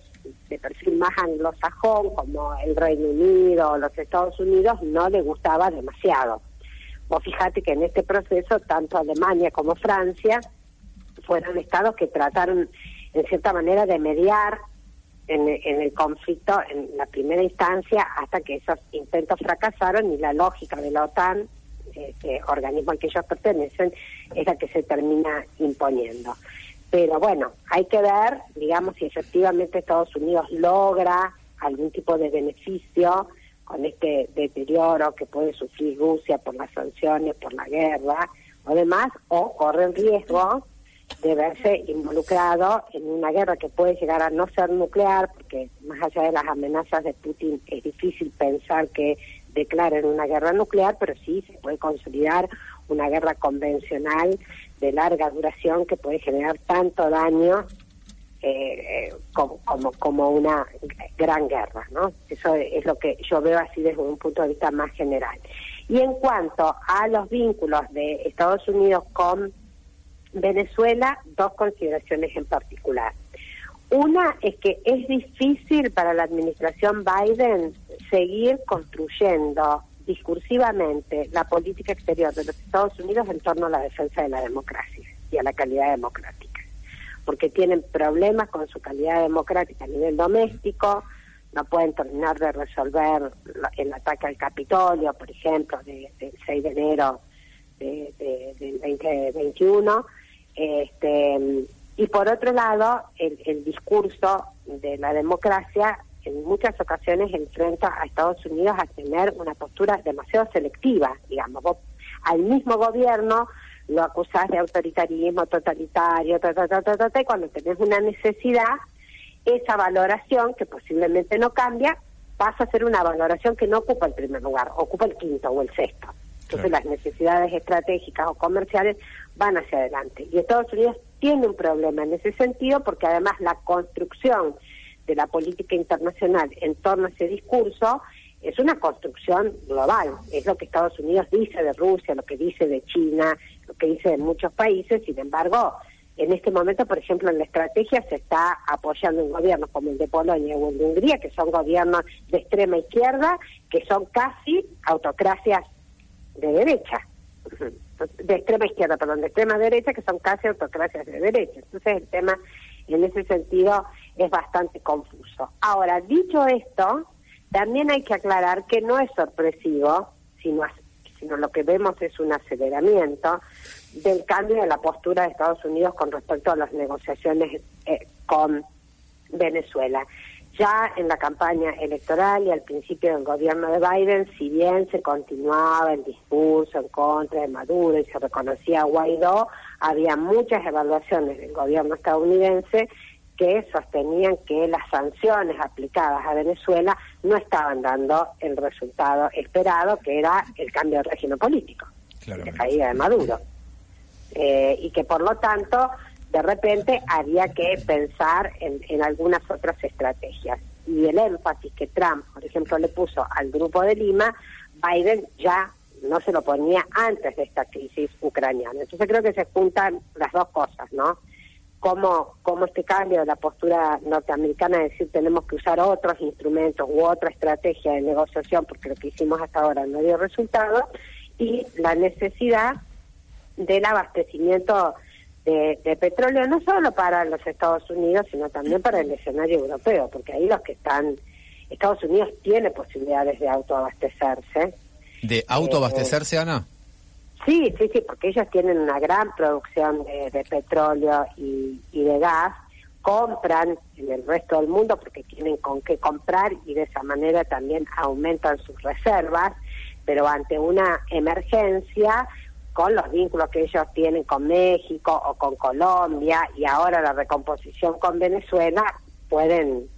de perfil más anglosajón, como el Reino Unido o los Estados Unidos, no le gustaba demasiado. Vos fíjate que en este proceso, tanto Alemania como Francia fueron estados que trataron, en cierta manera, de mediar en, el conflicto en la primera instancia hasta que esos intentos fracasaron y la lógica de la OTAN, este organismo al que ellos pertenecen, es la que se termina imponiendo. Pero bueno, hay que ver, digamos, si efectivamente Estados Unidos logra algún tipo de beneficio con este deterioro que puede sufrir Rusia por las sanciones, por la guerra o demás, o corre el riesgo de verse involucrado en una guerra que puede llegar a no ser nuclear, porque más allá de las amenazas de Putin es difícil pensar que declaren una guerra nuclear, pero sí se puede consolidar una guerra convencional de larga duración que puede generar tanto daño eh, como, como, como una gran guerra, ¿no? Eso es lo que yo veo así desde un punto de vista más general. Y en cuanto a los vínculos de Estados Unidos con Venezuela, dos consideraciones en particular. Una es que es difícil para la administración Biden seguir construyendo discursivamente la política exterior de los Estados Unidos en torno a la defensa de la democracia y a la calidad democrática, porque tienen problemas con su calidad democrática a nivel doméstico, no pueden terminar de resolver el ataque al Capitolio, por ejemplo, del 6 de enero de, del 2021, este, y por otro lado, el, discurso de la democracia en muchas ocasiones enfrenta a Estados Unidos a tener una postura demasiado selectiva, digamos. al mismo gobierno lo acusás de autoritarismo, totalitario, ta, ta, ta, y cuando tenés una necesidad, esa valoración, que posiblemente no cambia, pasa a ser una valoración que no ocupa el primer lugar, ocupa el quinto o el sexto. Entonces las necesidades estratégicas o comerciales van hacia adelante. Y Estados Unidos tiene un problema en ese sentido porque además la construcción de la política internacional en torno a ese discurso es una construcción global. Es lo que Estados Unidos dice de Rusia, lo que dice de China, lo que dice de muchos países. Sin embargo, en este momento, por ejemplo, en la estrategia se está apoyando un gobierno como el de Polonia o el de Hungría, que son gobiernos de extrema izquierda, que son casi autocracias de derecha, de extrema izquierda, perdón, de extrema derecha, que son casi autocracias de derecha. Entonces el tema en ese sentido es bastante confuso. Ahora, dicho esto, también hay que aclarar que no es sorpresivo, sino, sino lo que vemos es un aceleramiento del cambio de la postura de Estados Unidos con respecto a las negociaciones eh, con Venezuela ya en la campaña electoral y al principio del gobierno de Biden, si bien se continuaba el discurso en contra de Maduro y se reconocía a Guaidó, había muchas evaluaciones del gobierno estadounidense que sostenían que las sanciones aplicadas a Venezuela no estaban dando el resultado esperado, que era el cambio de régimen político, la caída de Maduro. Eh, y que por lo tanto de repente había que pensar en, algunas otras estrategias. Y el énfasis que Trump, por ejemplo, le puso al grupo de Lima, Biden ya no se lo ponía antes de esta crisis ucraniana. Entonces creo que se juntan las dos cosas, ¿no? Cómo, cómo este cambio de la postura norteamericana de decir tenemos que usar otros instrumentos u otra estrategia de negociación porque lo que hicimos hasta ahora no dio resultado y la necesidad del abastecimiento de, petróleo, no solo para los Estados Unidos, sino también para el escenario europeo, porque ahí los que están, Estados Unidos tiene posibilidades de autoabastecerse.
¿De autoabastecerse, eh, Ana?
Sí, sí, sí, porque ellos tienen una gran producción de, petróleo y, y de gas, compran en el resto del mundo porque tienen con qué comprar y de esa manera también aumentan sus reservas, pero ante una emergencia con los vínculos que ellos tienen con México o con Colombia y ahora la recomposición con Venezuela pueden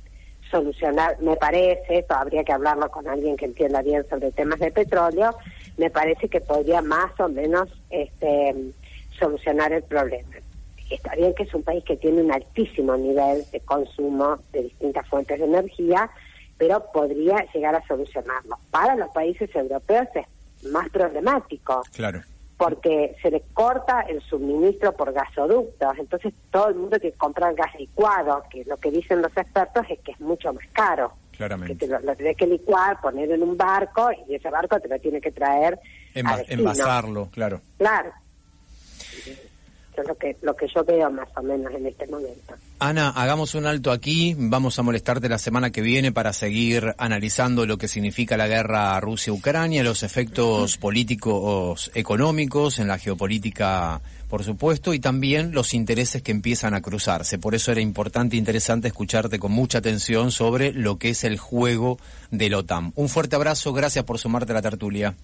solucionar, me parece, esto habría que hablarlo con alguien que entienda bien sobre temas de petróleo, me parece que podría más o menos este, solucionar el problema. Está bien que es un país que tiene un altísimo nivel de consumo de distintas fuentes de energía, pero podría llegar a solucionarlo. Para los países europeos es más problemático.
Claro
porque se le corta el suministro por gasoductos. Entonces todo el mundo tiene que comprar gas licuado, que lo que dicen los expertos es que es mucho más caro.
Claramente.
Que te lo, tienes que licuar, poner en un barco y ese barco te lo tiene que traer.
envasarlo, claro.
Claro lo que, lo que yo veo más o menos en este momento.
Ana, hagamos un alto aquí. Vamos a molestarte la semana que viene para seguir analizando lo que significa la guerra Rusia-Ucrania, los efectos políticos, económicos en la geopolítica, por supuesto, y también los intereses que empiezan a cruzarse. Por eso era importante e interesante escucharte con mucha atención sobre lo que es el juego del OTAN. Un fuerte abrazo, gracias por sumarte a la tertulia.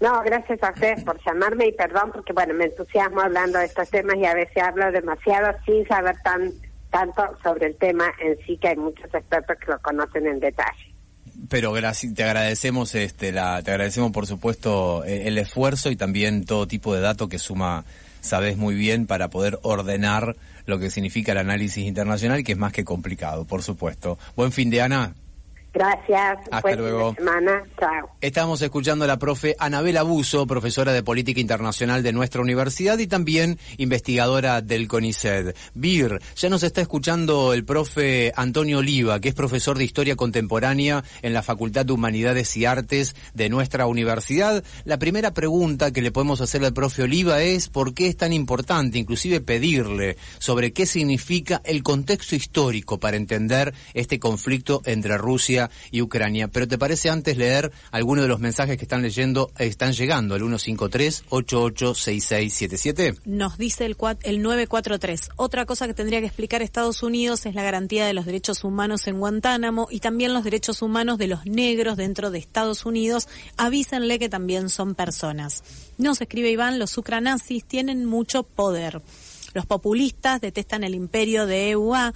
No, gracias a ustedes por llamarme y perdón porque, bueno, me entusiasmo hablando de estos temas y a veces hablo demasiado sin saber tan tanto sobre el tema en sí que hay muchos expertos que lo conocen en detalle.
Pero te agradecemos, este, la, te agradecemos por supuesto el esfuerzo y también todo tipo de datos que suma, sabes muy bien, para poder ordenar lo que significa el análisis internacional, que es más que complicado, por supuesto. Buen fin de Ana.
Gracias.
Hasta luego.
semana. Chao.
Estamos escuchando a la profe Anabel Abuso, profesora de Política Internacional de nuestra universidad y también investigadora del CONICET. BIR, ya nos está escuchando el profe Antonio Oliva, que es profesor de Historia Contemporánea en la Facultad de Humanidades y Artes de nuestra universidad. La primera pregunta que le podemos hacer al profe Oliva es por qué es tan importante, inclusive pedirle, sobre qué significa el contexto histórico para entender este conflicto entre Rusia y Ucrania. Pero ¿te parece antes leer algunos de los mensajes que están leyendo, están llegando al 153-886677?
Nos dice el, el 943. Otra cosa que tendría que explicar Estados Unidos es la garantía de los derechos humanos en Guantánamo y también los derechos humanos de los negros dentro de Estados Unidos. Avísenle que también son personas. Nos escribe Iván, los ucranazis tienen mucho poder. Los populistas detestan el imperio de EUA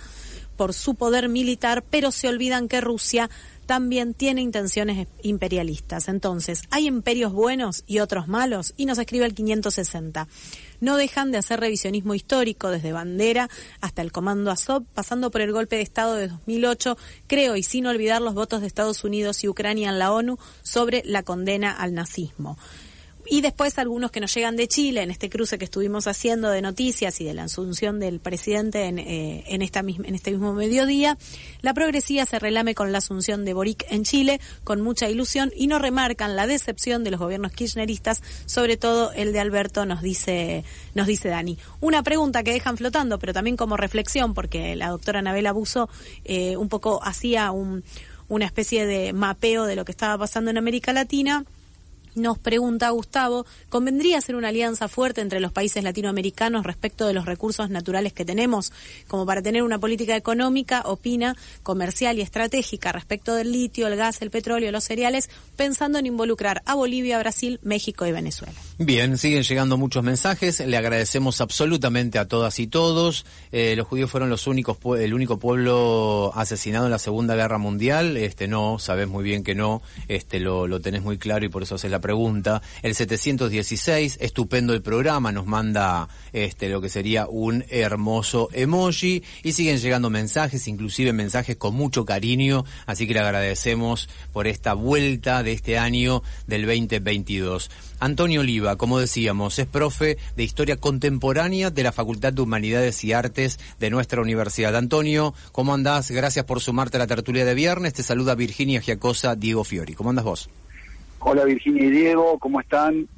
por su poder militar, pero se olvidan que Rusia también tiene intenciones imperialistas. Entonces, hay imperios buenos y otros malos, y nos escribe el 560 no dejan de hacer revisionismo histórico desde Bandera hasta el Comando Azov, pasando por el golpe de Estado de 2008, creo, y sin olvidar los votos de Estados Unidos y Ucrania en la ONU sobre la condena al nazismo. Y después algunos que nos llegan de Chile, en este cruce que estuvimos haciendo de noticias y de la asunción del presidente en, eh, en, esta en este mismo mediodía, la progresía se relame con la asunción de Boric en Chile con mucha ilusión y no remarcan la decepción de los gobiernos kirchneristas, sobre todo el de Alberto, nos dice, nos dice Dani. Una pregunta que dejan flotando, pero también como reflexión, porque la doctora Anabel Abuso eh, un poco hacía un, una especie de mapeo de lo que estaba pasando en América Latina nos pregunta Gustavo, ¿convendría hacer una alianza fuerte entre los países latinoamericanos respecto de los recursos naturales que tenemos, como para tener una política económica, opina, comercial y estratégica respecto del litio, el gas, el petróleo, los cereales, pensando en involucrar a Bolivia, Brasil, México y Venezuela?
Bien, siguen llegando muchos mensajes, le agradecemos absolutamente a todas y todos. Eh, los judíos fueron los únicos, el único pueblo asesinado en la Segunda Guerra Mundial. Este no, sabes muy bien que no, este lo, lo tenés muy claro y por eso haces la pregunta. El 716, estupendo el programa, nos manda este lo que sería un hermoso emoji y siguen llegando mensajes, inclusive mensajes con mucho cariño, así que le agradecemos por esta vuelta de este año del 2022. Antonio Oliva, como decíamos, es profe de Historia Contemporánea de la Facultad de Humanidades y Artes de nuestra universidad. Antonio, ¿cómo andás? Gracias por sumarte a la tertulia de viernes. Te saluda Virginia Giacosa, Diego Fiori. ¿Cómo andas vos?
Hola Virginia y Diego, ¿cómo están?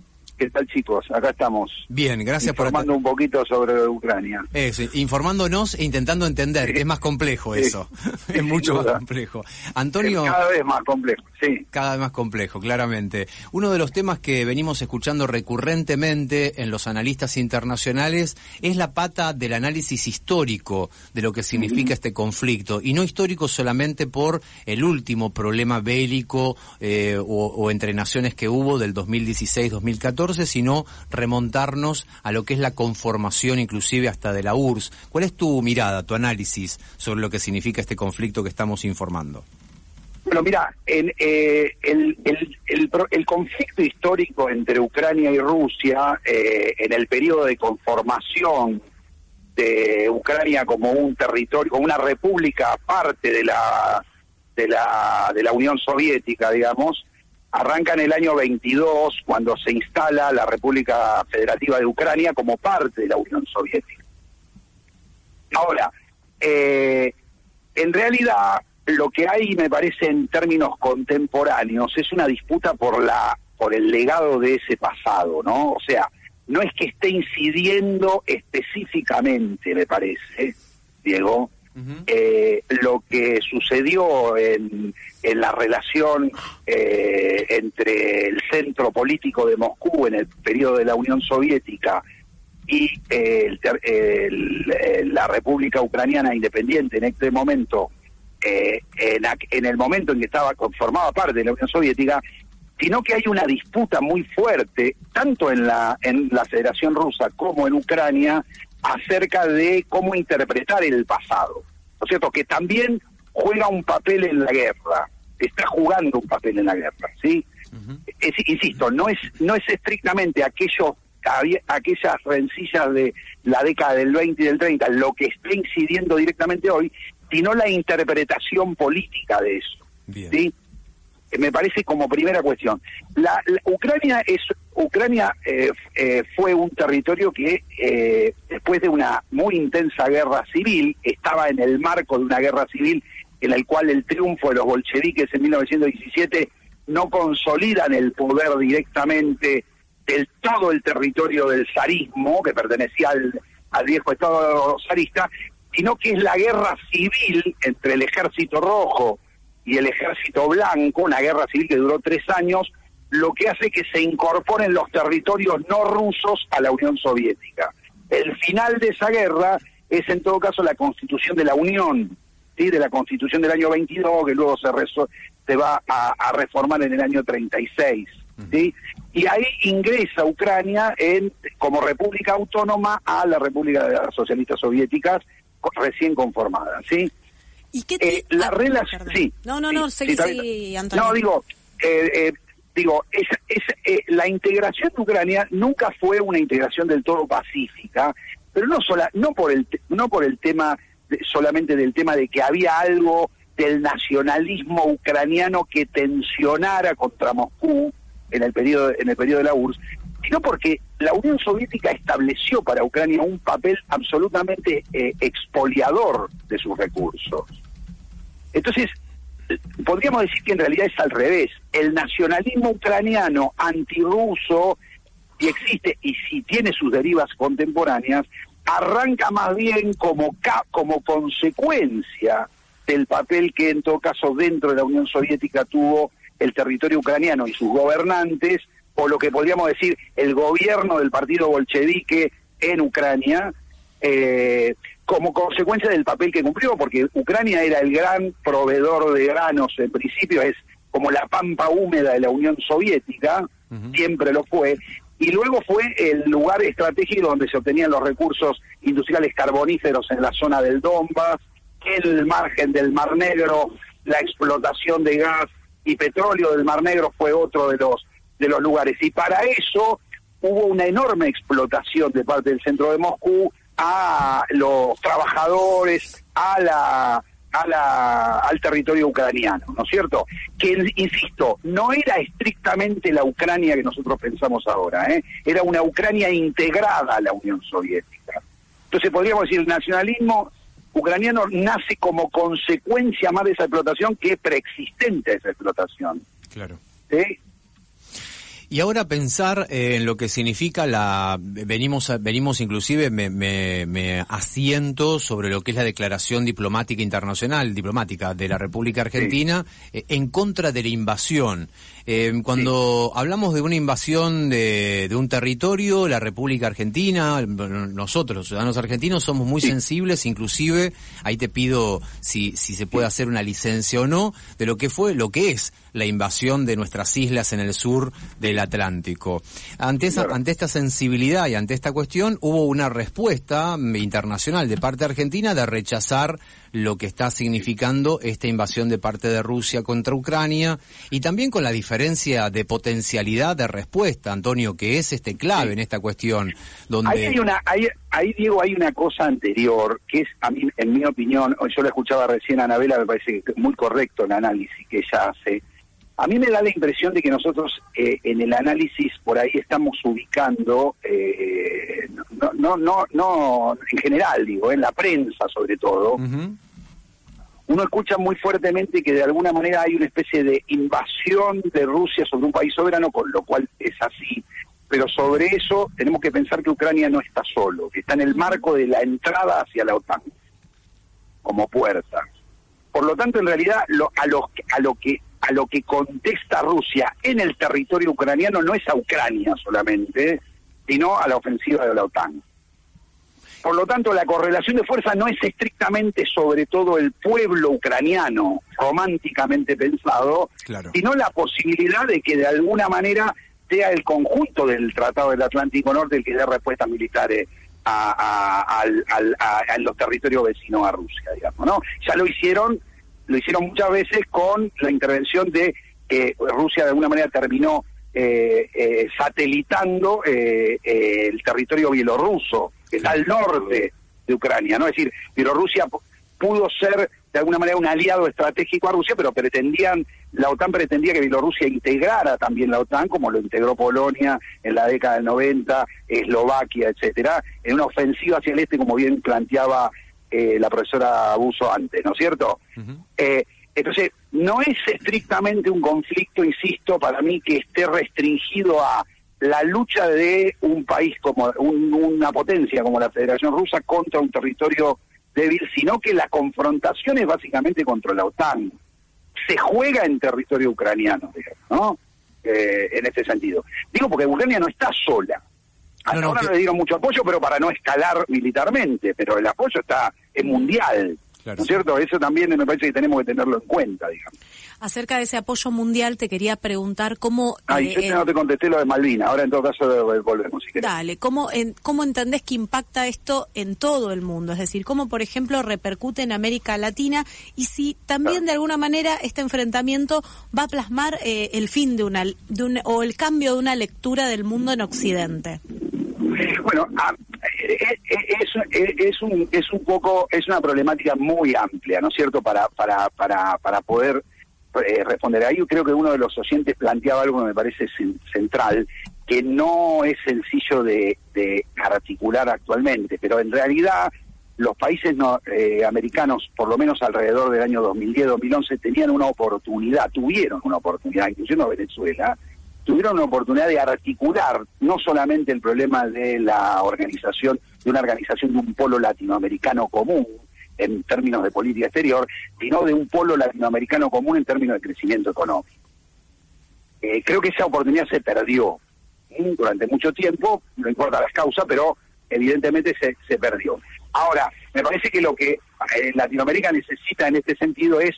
¿Qué tal chicos? Acá estamos.
Bien, gracias
por... Informando un poquito sobre Ucrania.
Eso, informándonos e intentando entender, que es más complejo eso. es mucho más complejo. Antonio...
cada vez más complejo, sí.
Cada vez más complejo, claramente. Uno de los temas que venimos escuchando recurrentemente en los analistas internacionales es la pata del análisis histórico de lo que significa este conflicto. Y no histórico solamente por el último problema bélico eh, o, o entre naciones que hubo del 2016-2014 sino remontarnos a lo que es la conformación inclusive hasta de la URSS. ¿Cuál es tu mirada, tu análisis sobre lo que significa este conflicto que estamos informando?
Bueno, mira, en, eh, el, el, conflicto histórico entre Ucrania y Rusia, eh, en el periodo de conformación de Ucrania como un territorio, como una república aparte de la, de la, de la Unión Soviética, digamos, arranca en el año 22 cuando se instala la República Federativa de Ucrania como parte de la Unión Soviética. Ahora, eh, en realidad lo que hay, me parece, en términos contemporáneos, es una disputa por la por el legado de ese pasado, ¿no? O sea, no es que esté incidiendo específicamente, me parece, Diego, eh, lo que sucedió en, la relación eh, entre el centro político de Moscú en el periodo de la Unión Soviética y eh, la República Ucraniana Independiente en este momento, en, en, el momento en que estaba conformada parte de la Unión Soviética, sino que hay una disputa muy fuerte, tanto en la, en la Federación Rusa como en Ucrania, acerca de cómo interpretar el pasado. ¿No es cierto? Que también juega un papel en la guerra, está jugando un papel en la guerra, ¿sí? insisto, no es no es estrictamente aquellos aquellas rencillas de la década del 20 y del 30 lo que está incidiendo directamente hoy, sino la interpretación política de eso. ¿sí? me parece como primera cuestión. La, Ucrania es Ucrania eh, eh, fue un territorio que eh, después de una muy intensa guerra civil estaba en el marco de una guerra civil en el cual el triunfo de los bolcheviques en 1917 no consolidan el poder directamente del todo el territorio del zarismo que pertenecía al, al viejo Estado zarista, sino que es la guerra civil entre el Ejército Rojo y el ejército blanco, una guerra civil que duró tres años, lo que hace que se incorporen los territorios no rusos a la Unión Soviética. El final de esa guerra es en todo caso la constitución de la Unión, ¿sí? de la constitución del año 22, que luego se, se va a, reformar en el año 36. ¿sí? Y ahí ingresa Ucrania en, como república autónoma a la República de las Socialistas Soviéticas recién conformada. ¿sí?
¿Y qué
Eh, la
ah,
relación, sí.
No, no, no,
sí,
seguí,
sí.
Antonio.
No, digo, eh, eh, digo, es, es, eh, la integración de Ucrania nunca fue una integración del todo pacífica, pero no sola, no por el, no por el tema de- solamente del tema de que había algo del nacionalismo ucraniano que tensionara contra Moscú en el periodo en el periodo de la URSS, sino porque la Unión Soviética estableció para Ucrania un papel absolutamente eh, expoliador de sus recursos. Entonces, podríamos decir que en realidad es al revés. El nacionalismo ucraniano antirruso, si existe y si tiene sus derivas contemporáneas, arranca más bien como, ca- como consecuencia del papel que en todo caso dentro de la Unión Soviética tuvo el territorio ucraniano y sus gobernantes, o lo que podríamos decir el gobierno del partido bolchevique en Ucrania, eh, como consecuencia del papel que cumplió, porque Ucrania era el gran proveedor de granos, en principio es como la pampa húmeda de la Unión Soviética, siempre lo fue, y luego fue el lugar estratégico donde se obtenían los recursos industriales carboníferos en la zona del Donbass, el margen del Mar Negro, la explotación de gas y petróleo del Mar Negro fue otro de los de los lugares. Y para eso hubo una enorme explotación de parte del centro de Moscú a los trabajadores, a la a la, al territorio ucraniano, ¿no es cierto? Que, insisto, no era estrictamente la Ucrania que nosotros pensamos ahora, ¿eh? era una Ucrania integrada a la Unión Soviética. Entonces podríamos decir, el nacionalismo ucraniano nace como consecuencia más de esa explotación que preexistente a esa explotación.
Claro.
¿sí?
Y ahora pensar eh, en lo que significa la venimos venimos inclusive me, me, me asiento sobre lo que es la declaración diplomática internacional diplomática de la República Argentina eh, en contra de la invasión. Eh, cuando hablamos de una invasión de, de un territorio, la República Argentina, nosotros los ciudadanos argentinos somos muy sensibles, inclusive ahí te pido si si se puede hacer una licencia o no de lo que fue lo que es la invasión de nuestras islas en el sur del Atlántico. Ante, esa, ante esta sensibilidad y ante esta cuestión hubo una respuesta internacional de parte argentina de rechazar lo que está significando esta invasión de parte de Rusia contra Ucrania y también con la diferencia de potencialidad de respuesta, Antonio, que es este clave en esta cuestión. Donde...
Ahí hay una, ahí, ahí Diego, hay una cosa anterior que es, a mí, en mi opinión, yo la escuchaba recién a Anabela, me parece muy correcto el análisis que ella hace. A mí me da la impresión de que nosotros eh, en el análisis por ahí estamos ubicando, eh, no, no, no, no, en general digo, en la prensa sobre todo, uno escucha muy fuertemente que de alguna manera hay una especie de invasión de Rusia sobre un país soberano, con lo cual es así. Pero sobre eso tenemos que pensar que Ucrania no está solo, que está en el marco de la entrada hacia la OTAN como puerta. Por lo tanto, en realidad, lo, a, lo, a lo que a lo que contesta Rusia en el territorio ucraniano no es a Ucrania solamente, sino a la ofensiva de la OTAN. Por lo tanto, la correlación de fuerza no es estrictamente sobre todo el pueblo ucraniano, románticamente pensado,
Claro.
sino la posibilidad de que de alguna manera sea el conjunto del Tratado del Atlántico Norte el que dé respuestas militares a, a- al- al- a- a los territorios vecinos a Rusia, digamos, ¿no? Ya lo hicieron, lo hicieron muchas veces con la intervención de que Rusia de alguna manera terminó satelitando eh, eh, el territorio bielorruso, que está al norte de Ucrania, ¿no? Es decir, Bielorrusia pu- pudo ser de alguna manera un aliado estratégico a Rusia, pero pretendían, la OTAN pretendía que Bielorrusia integrara también la OTAN, como lo integró Polonia en la década del 90, Eslovaquia, etcétera, en una ofensiva hacia el este, como bien planteaba eh, la profesora Abuso antes, ¿no es cierto? Eh, entonces, no es estrictamente un conflicto, insisto, para mí que esté restringido a la lucha de un país como un- una potencia como la Federación Rusa contra un territorio débil, sino que la confrontación es básicamente contra la OTAN. Se juega en territorio ucraniano, digamos, ¿no? Eh, en este sentido. Digo porque Ucrania no está sola. Hasta
No, no,
ahora
que-
no le dieron mucho apoyo, pero para no escalar militarmente, pero el apoyo está es mundial. ¿No es cierto? Eso también me parece que tenemos que tenerlo en cuenta, digamos.
Acerca de ese apoyo mundial, te quería preguntar cómo...
Ay,
eh,
yo
en-
no te contesté lo de Malvinas, ahora en todo caso eh, volvemos, si querés.
Dale, ¿cómo, en- ¿cómo entendés que impacta esto en todo el mundo? Es decir, ¿cómo, por ejemplo, repercute en América Latina? Y si también, de alguna manera, este enfrentamiento va a plasmar eh, el fin de una, de un- o el cambio de una lectura del mundo en Occidente.
Bueno, eh, eh, es, eh, es un es un poco es una problemática muy amplia, ¿no es cierto? Para para para para poder eh, responder ahí, creo que uno de los oyentes planteaba algo que me parece cen- central, que no es sencillo de, de articular actualmente, pero en realidad los países no- eh, americanos, por lo menos alrededor del año 2010-2011, tenían una oportunidad, tuvieron una oportunidad, incluyendo Venezuela, tuvieron una oportunidad de articular no solamente el problema de la organización, de una organización de un polo latinoamericano común en términos de política exterior, sino de un polo latinoamericano común en términos de crecimiento económico. Eh, creo que esa oportunidad se perdió durante mucho tiempo, no importa las causas, pero evidentemente se, se perdió. Ahora, me parece que lo que eh, Latinoamérica necesita en este sentido es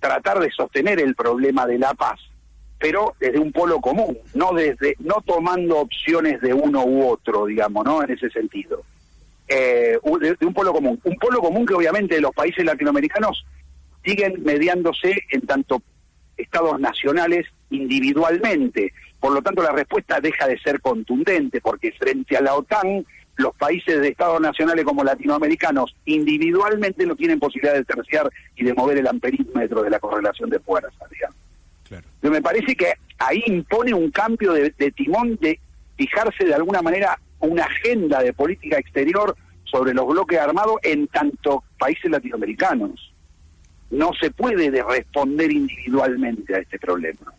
tratar de sostener el problema de la paz, pero desde un polo común, no desde no tomando opciones de uno u otro, digamos, ¿no? En ese sentido. Eh, de, de un polo común. Un polo común que obviamente los países latinoamericanos siguen mediándose en tanto estados nacionales individualmente. Por lo tanto, la respuesta deja de ser contundente, porque frente a la OTAN, los países de estados nacionales como latinoamericanos individualmente no tienen posibilidad de terciar y de mover el amperímetro de la correlación de fuerzas, digamos. Pero me parece que ahí impone un cambio de, timón de fijarse de alguna manera una agenda de política exterior sobre los bloques armados en tanto países latinoamericanos. No se puede de responder individualmente a este problema.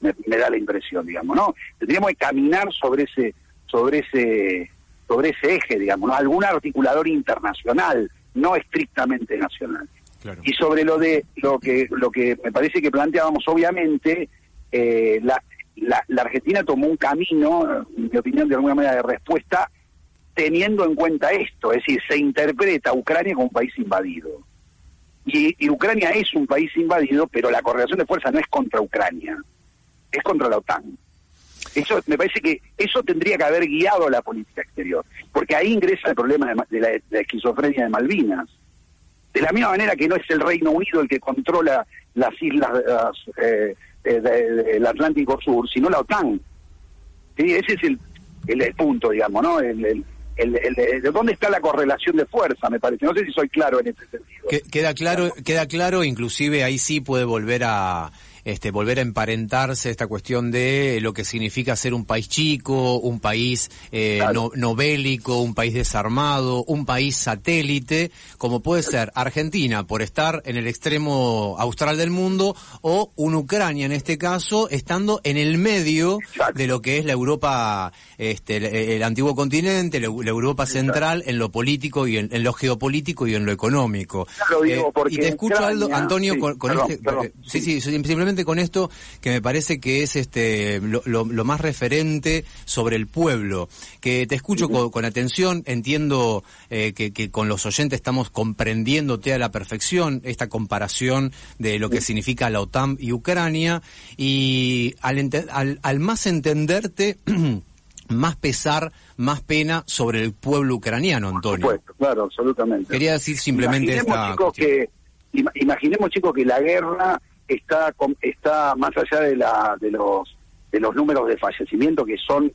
Me, me da la impresión, digamos, ¿no? Tendríamos que caminar sobre ese, sobre ese, sobre ese eje, digamos, ¿no? Algún articulador internacional, no estrictamente nacional. Y sobre lo de lo que lo que me parece que planteábamos, obviamente, eh, la, Argentina tomó un camino, en mi opinión, de alguna manera de respuesta, teniendo en cuenta esto, es decir, se interpreta a Ucrania como un país invadido. Y, Ucrania es un país invadido, pero la correlación de fuerza no es contra Ucrania, es contra la OTAN. Eso me parece que eso tendría que haber guiado la política exterior, porque ahí ingresa el problema de, ma- de la, de la esquizofrenia de Malvinas. De la misma manera que no es el Reino Unido el que controla las islas las, eh, eh, de- del Atlántico Sur, sino la OTAN. Sí, ese es el, el, punto, digamos, ¿no? El, el, el- el- de de dónde está la correlación de fuerza, me parece. No sé si soy claro en ese sentido.
Que- queda claro, queda claro, inclusive ahí sí puede volver a este volver a emparentarse esta cuestión de lo que significa ser un país chico, un país eh, no, no bélico, un país desarmado, un país satélite, como puede ser Argentina por estar en el extremo austral del mundo o una Ucrania en este caso estando en el medio de lo que es la Europa, este, el, el antiguo continente, la, la Europa central en lo político y en, en lo geopolítico y en lo económico.
Claro, digo,
Eh, y te escucho,
Ucrania-
Aldo, Antonio,
sí,
con, con
perdón,
este,
perdón.
eh, sí, sí, simplemente con esto que me parece que es este lo, lo- lo más referente sobre el pueblo. Que te escucho con, con atención, entiendo eh, que, que con los oyentes estamos comprendiéndote a la perfección esta comparación de lo que significa la OTAN y Ucrania y al, al, al más entenderte más pesar, más pena sobre el pueblo ucraniano, Antonio.
supuesto, claro, absolutamente.
Quería decir simplemente
imaginemos,
esta
chicos, que ima- imaginemos chicos que la guerra está está más allá de la de los de los números de fallecimiento que son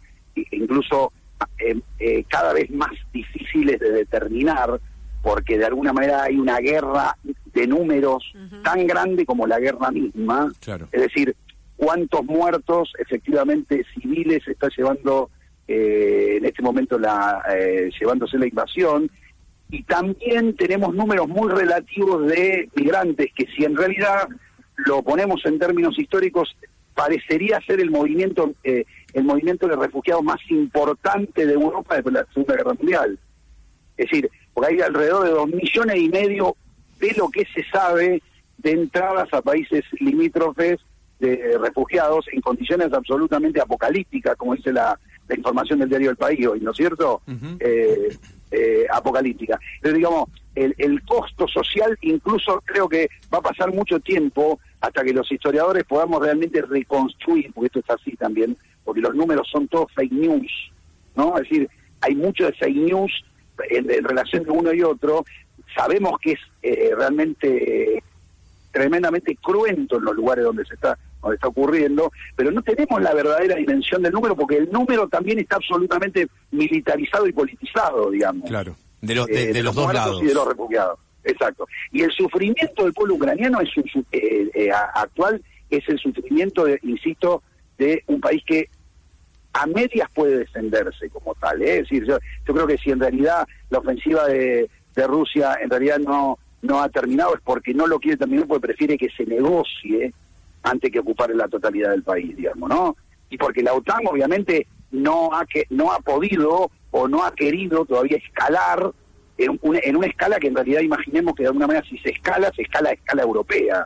incluso eh, eh, cada vez más difíciles de determinar porque de alguna manera hay una guerra de números tan grande como la guerra misma.
Claro.
es decir cuántos muertos efectivamente civiles está llevando eh, en este momento la eh, llevándose la invasión y también tenemos números muy relativos de migrantes que si en realidad lo ponemos en términos históricos parecería ser el movimiento eh, el movimiento de refugiados más importante de Europa después de la Segunda Guerra Mundial es decir porque hay alrededor de dos millones y medio de lo que se sabe de entradas a países limítrofes de refugiados en condiciones absolutamente apocalípticas, como dice la, la información del diario El País hoy, ¿no es cierto? eh, eh, apocalíptica. Entonces, digamos, el, el costo social, incluso creo que va a pasar mucho tiempo hasta que los historiadores podamos realmente reconstruir, porque esto es así también, porque los números son todos fake news, ¿no? Es decir, hay mucho de fake news en, en relación de uno y otro. Sabemos que es eh, realmente eh, tremendamente cruento en los lugares donde se está donde está ocurriendo, pero no tenemos la verdadera dimensión del número porque el número también está absolutamente militarizado y politizado, digamos.
Claro, de, los
Eh,
de, de los dos lados.
y de los refugiados. Exacto. Y el sufrimiento del pueblo ucraniano es un eh, eh, a- actual es el sufrimiento, de, insisto, de un país que a medias puede defenderse como tal. ¿eh? Es decir, yo, yo creo que si en realidad la ofensiva de, de Rusia en realidad no no ha terminado es porque no lo quiere terminar porque prefiere que se negocie antes que ocupar la totalidad del país, digamos, ¿no? Y porque la OTAN obviamente no ha que no ha podido o no ha querido todavía escalar en una, en una escala que en realidad imaginemos que de alguna manera si se escala, se escala a escala europea,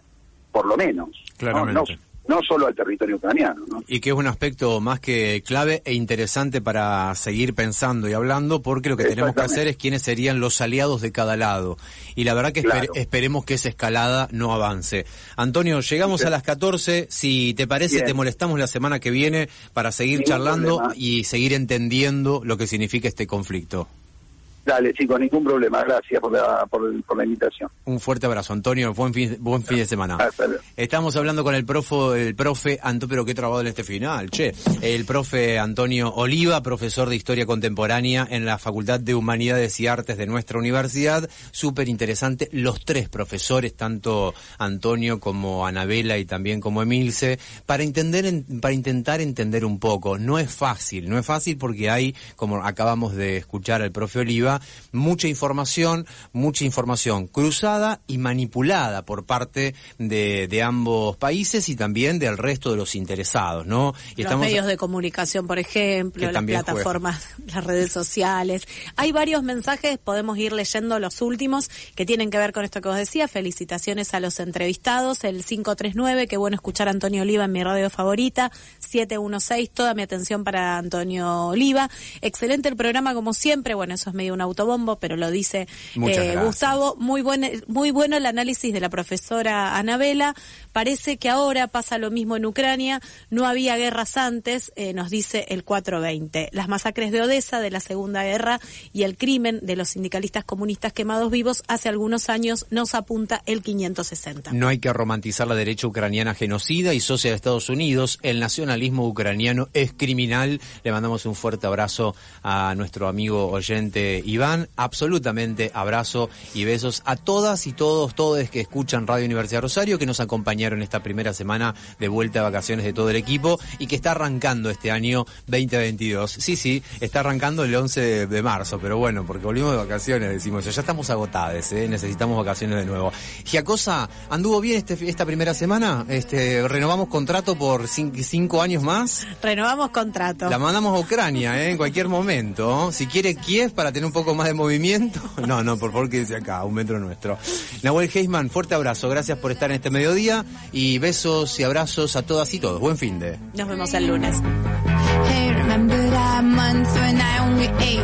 por lo menos. ¿no?
Claramente.
No, no solo al territorio ucraniano, ¿no?
Y que es un aspecto más que clave e interesante para seguir pensando y hablando, porque lo que tenemos que hacer es quiénes serían los aliados de cada lado. Y la verdad que esper-
Claro.
esperemos que esa escalada no avance. Antonio, llegamos
Sí.
a las 14. Si te parece,
Bien.
te molestamos la semana que viene para seguir
Ningún
charlando
problema.
y seguir entendiendo lo que significa este conflicto.
Dale, chicos, ningún problema. Gracias por la, por, por la invitación.
Un fuerte abrazo, Antonio. Buen fin, buen fin de semana.
Hasta luego.
Estamos hablando con el profo, el profe Antonio, pero qué trabado en este final, che. El profe Antonio Oliva, profesor de Historia Contemporánea en la Facultad de Humanidades y Artes de nuestra universidad. Súper interesante. Los tres profesores, tanto Antonio como Anabela y también como Emilce, para entender, en- para intentar entender un poco. No es fácil, no es fácil porque hay, como acabamos de escuchar al profe Oliva, mucha información, mucha información cruzada y manipulada por parte de, de ambos países y también del resto de los interesados, ¿no? Y
los medios de comunicación, por ejemplo, las plataformas, las redes sociales. Hay varios mensajes, podemos ir leyendo los últimos que tienen que ver con esto que vos decías. Felicitaciones a los entrevistados. El 539, qué bueno escuchar a Antonio Oliva en mi radio favorita. 716, toda mi atención para Antonio Oliva. Excelente el programa como siempre. Bueno, eso es medio un autobombo, pero lo dice eh. Gustavo. Muy, buen, muy bueno el análisis de la profesora Anabela. Parece que ahora pasa lo mismo en Ucrania. No había guerras antes, eh, nos dice el 420. Las masacres de Odessa de la Segunda Guerra y el crimen de los sindicalistas comunistas quemados vivos hace algunos años nos apunta el 560.
No hay que romantizar la derecha ucraniana genocida y socia de Estados Unidos. El nacionalismo ucraniano es criminal. Le mandamos un fuerte abrazo a nuestro amigo oyente Iván. Absolutamente abrazo y besos a todas y todos, todos que escuchan Radio Universidad Rosario, que nos acompañaron esta primera semana de vuelta de vacaciones de todo el equipo y que está arrancando este año 2022. Sí, sí, está arrancando el 11 de, marzo, pero bueno, porque volvimos de vacaciones, decimos, ya estamos agotados, ¿eh? necesitamos vacaciones de nuevo. Giacosa, ¿anduvo bien este, esta primera semana? Este, ¿Renovamos contrato por cin- cinco años más?
Renovamos contrato.
La mandamos a Ucrania, ¿eh? en cualquier momento. Si quiere Kiev para tener un poco más de movimiento. No, no, por favor quédese acá, un metro nuestro. Nahuel Heisman, fuerte abrazo. Gracias por estar en este mediodía. Y besos y abrazos a todas y todos. Buen fin de.
Nos vemos el lunes.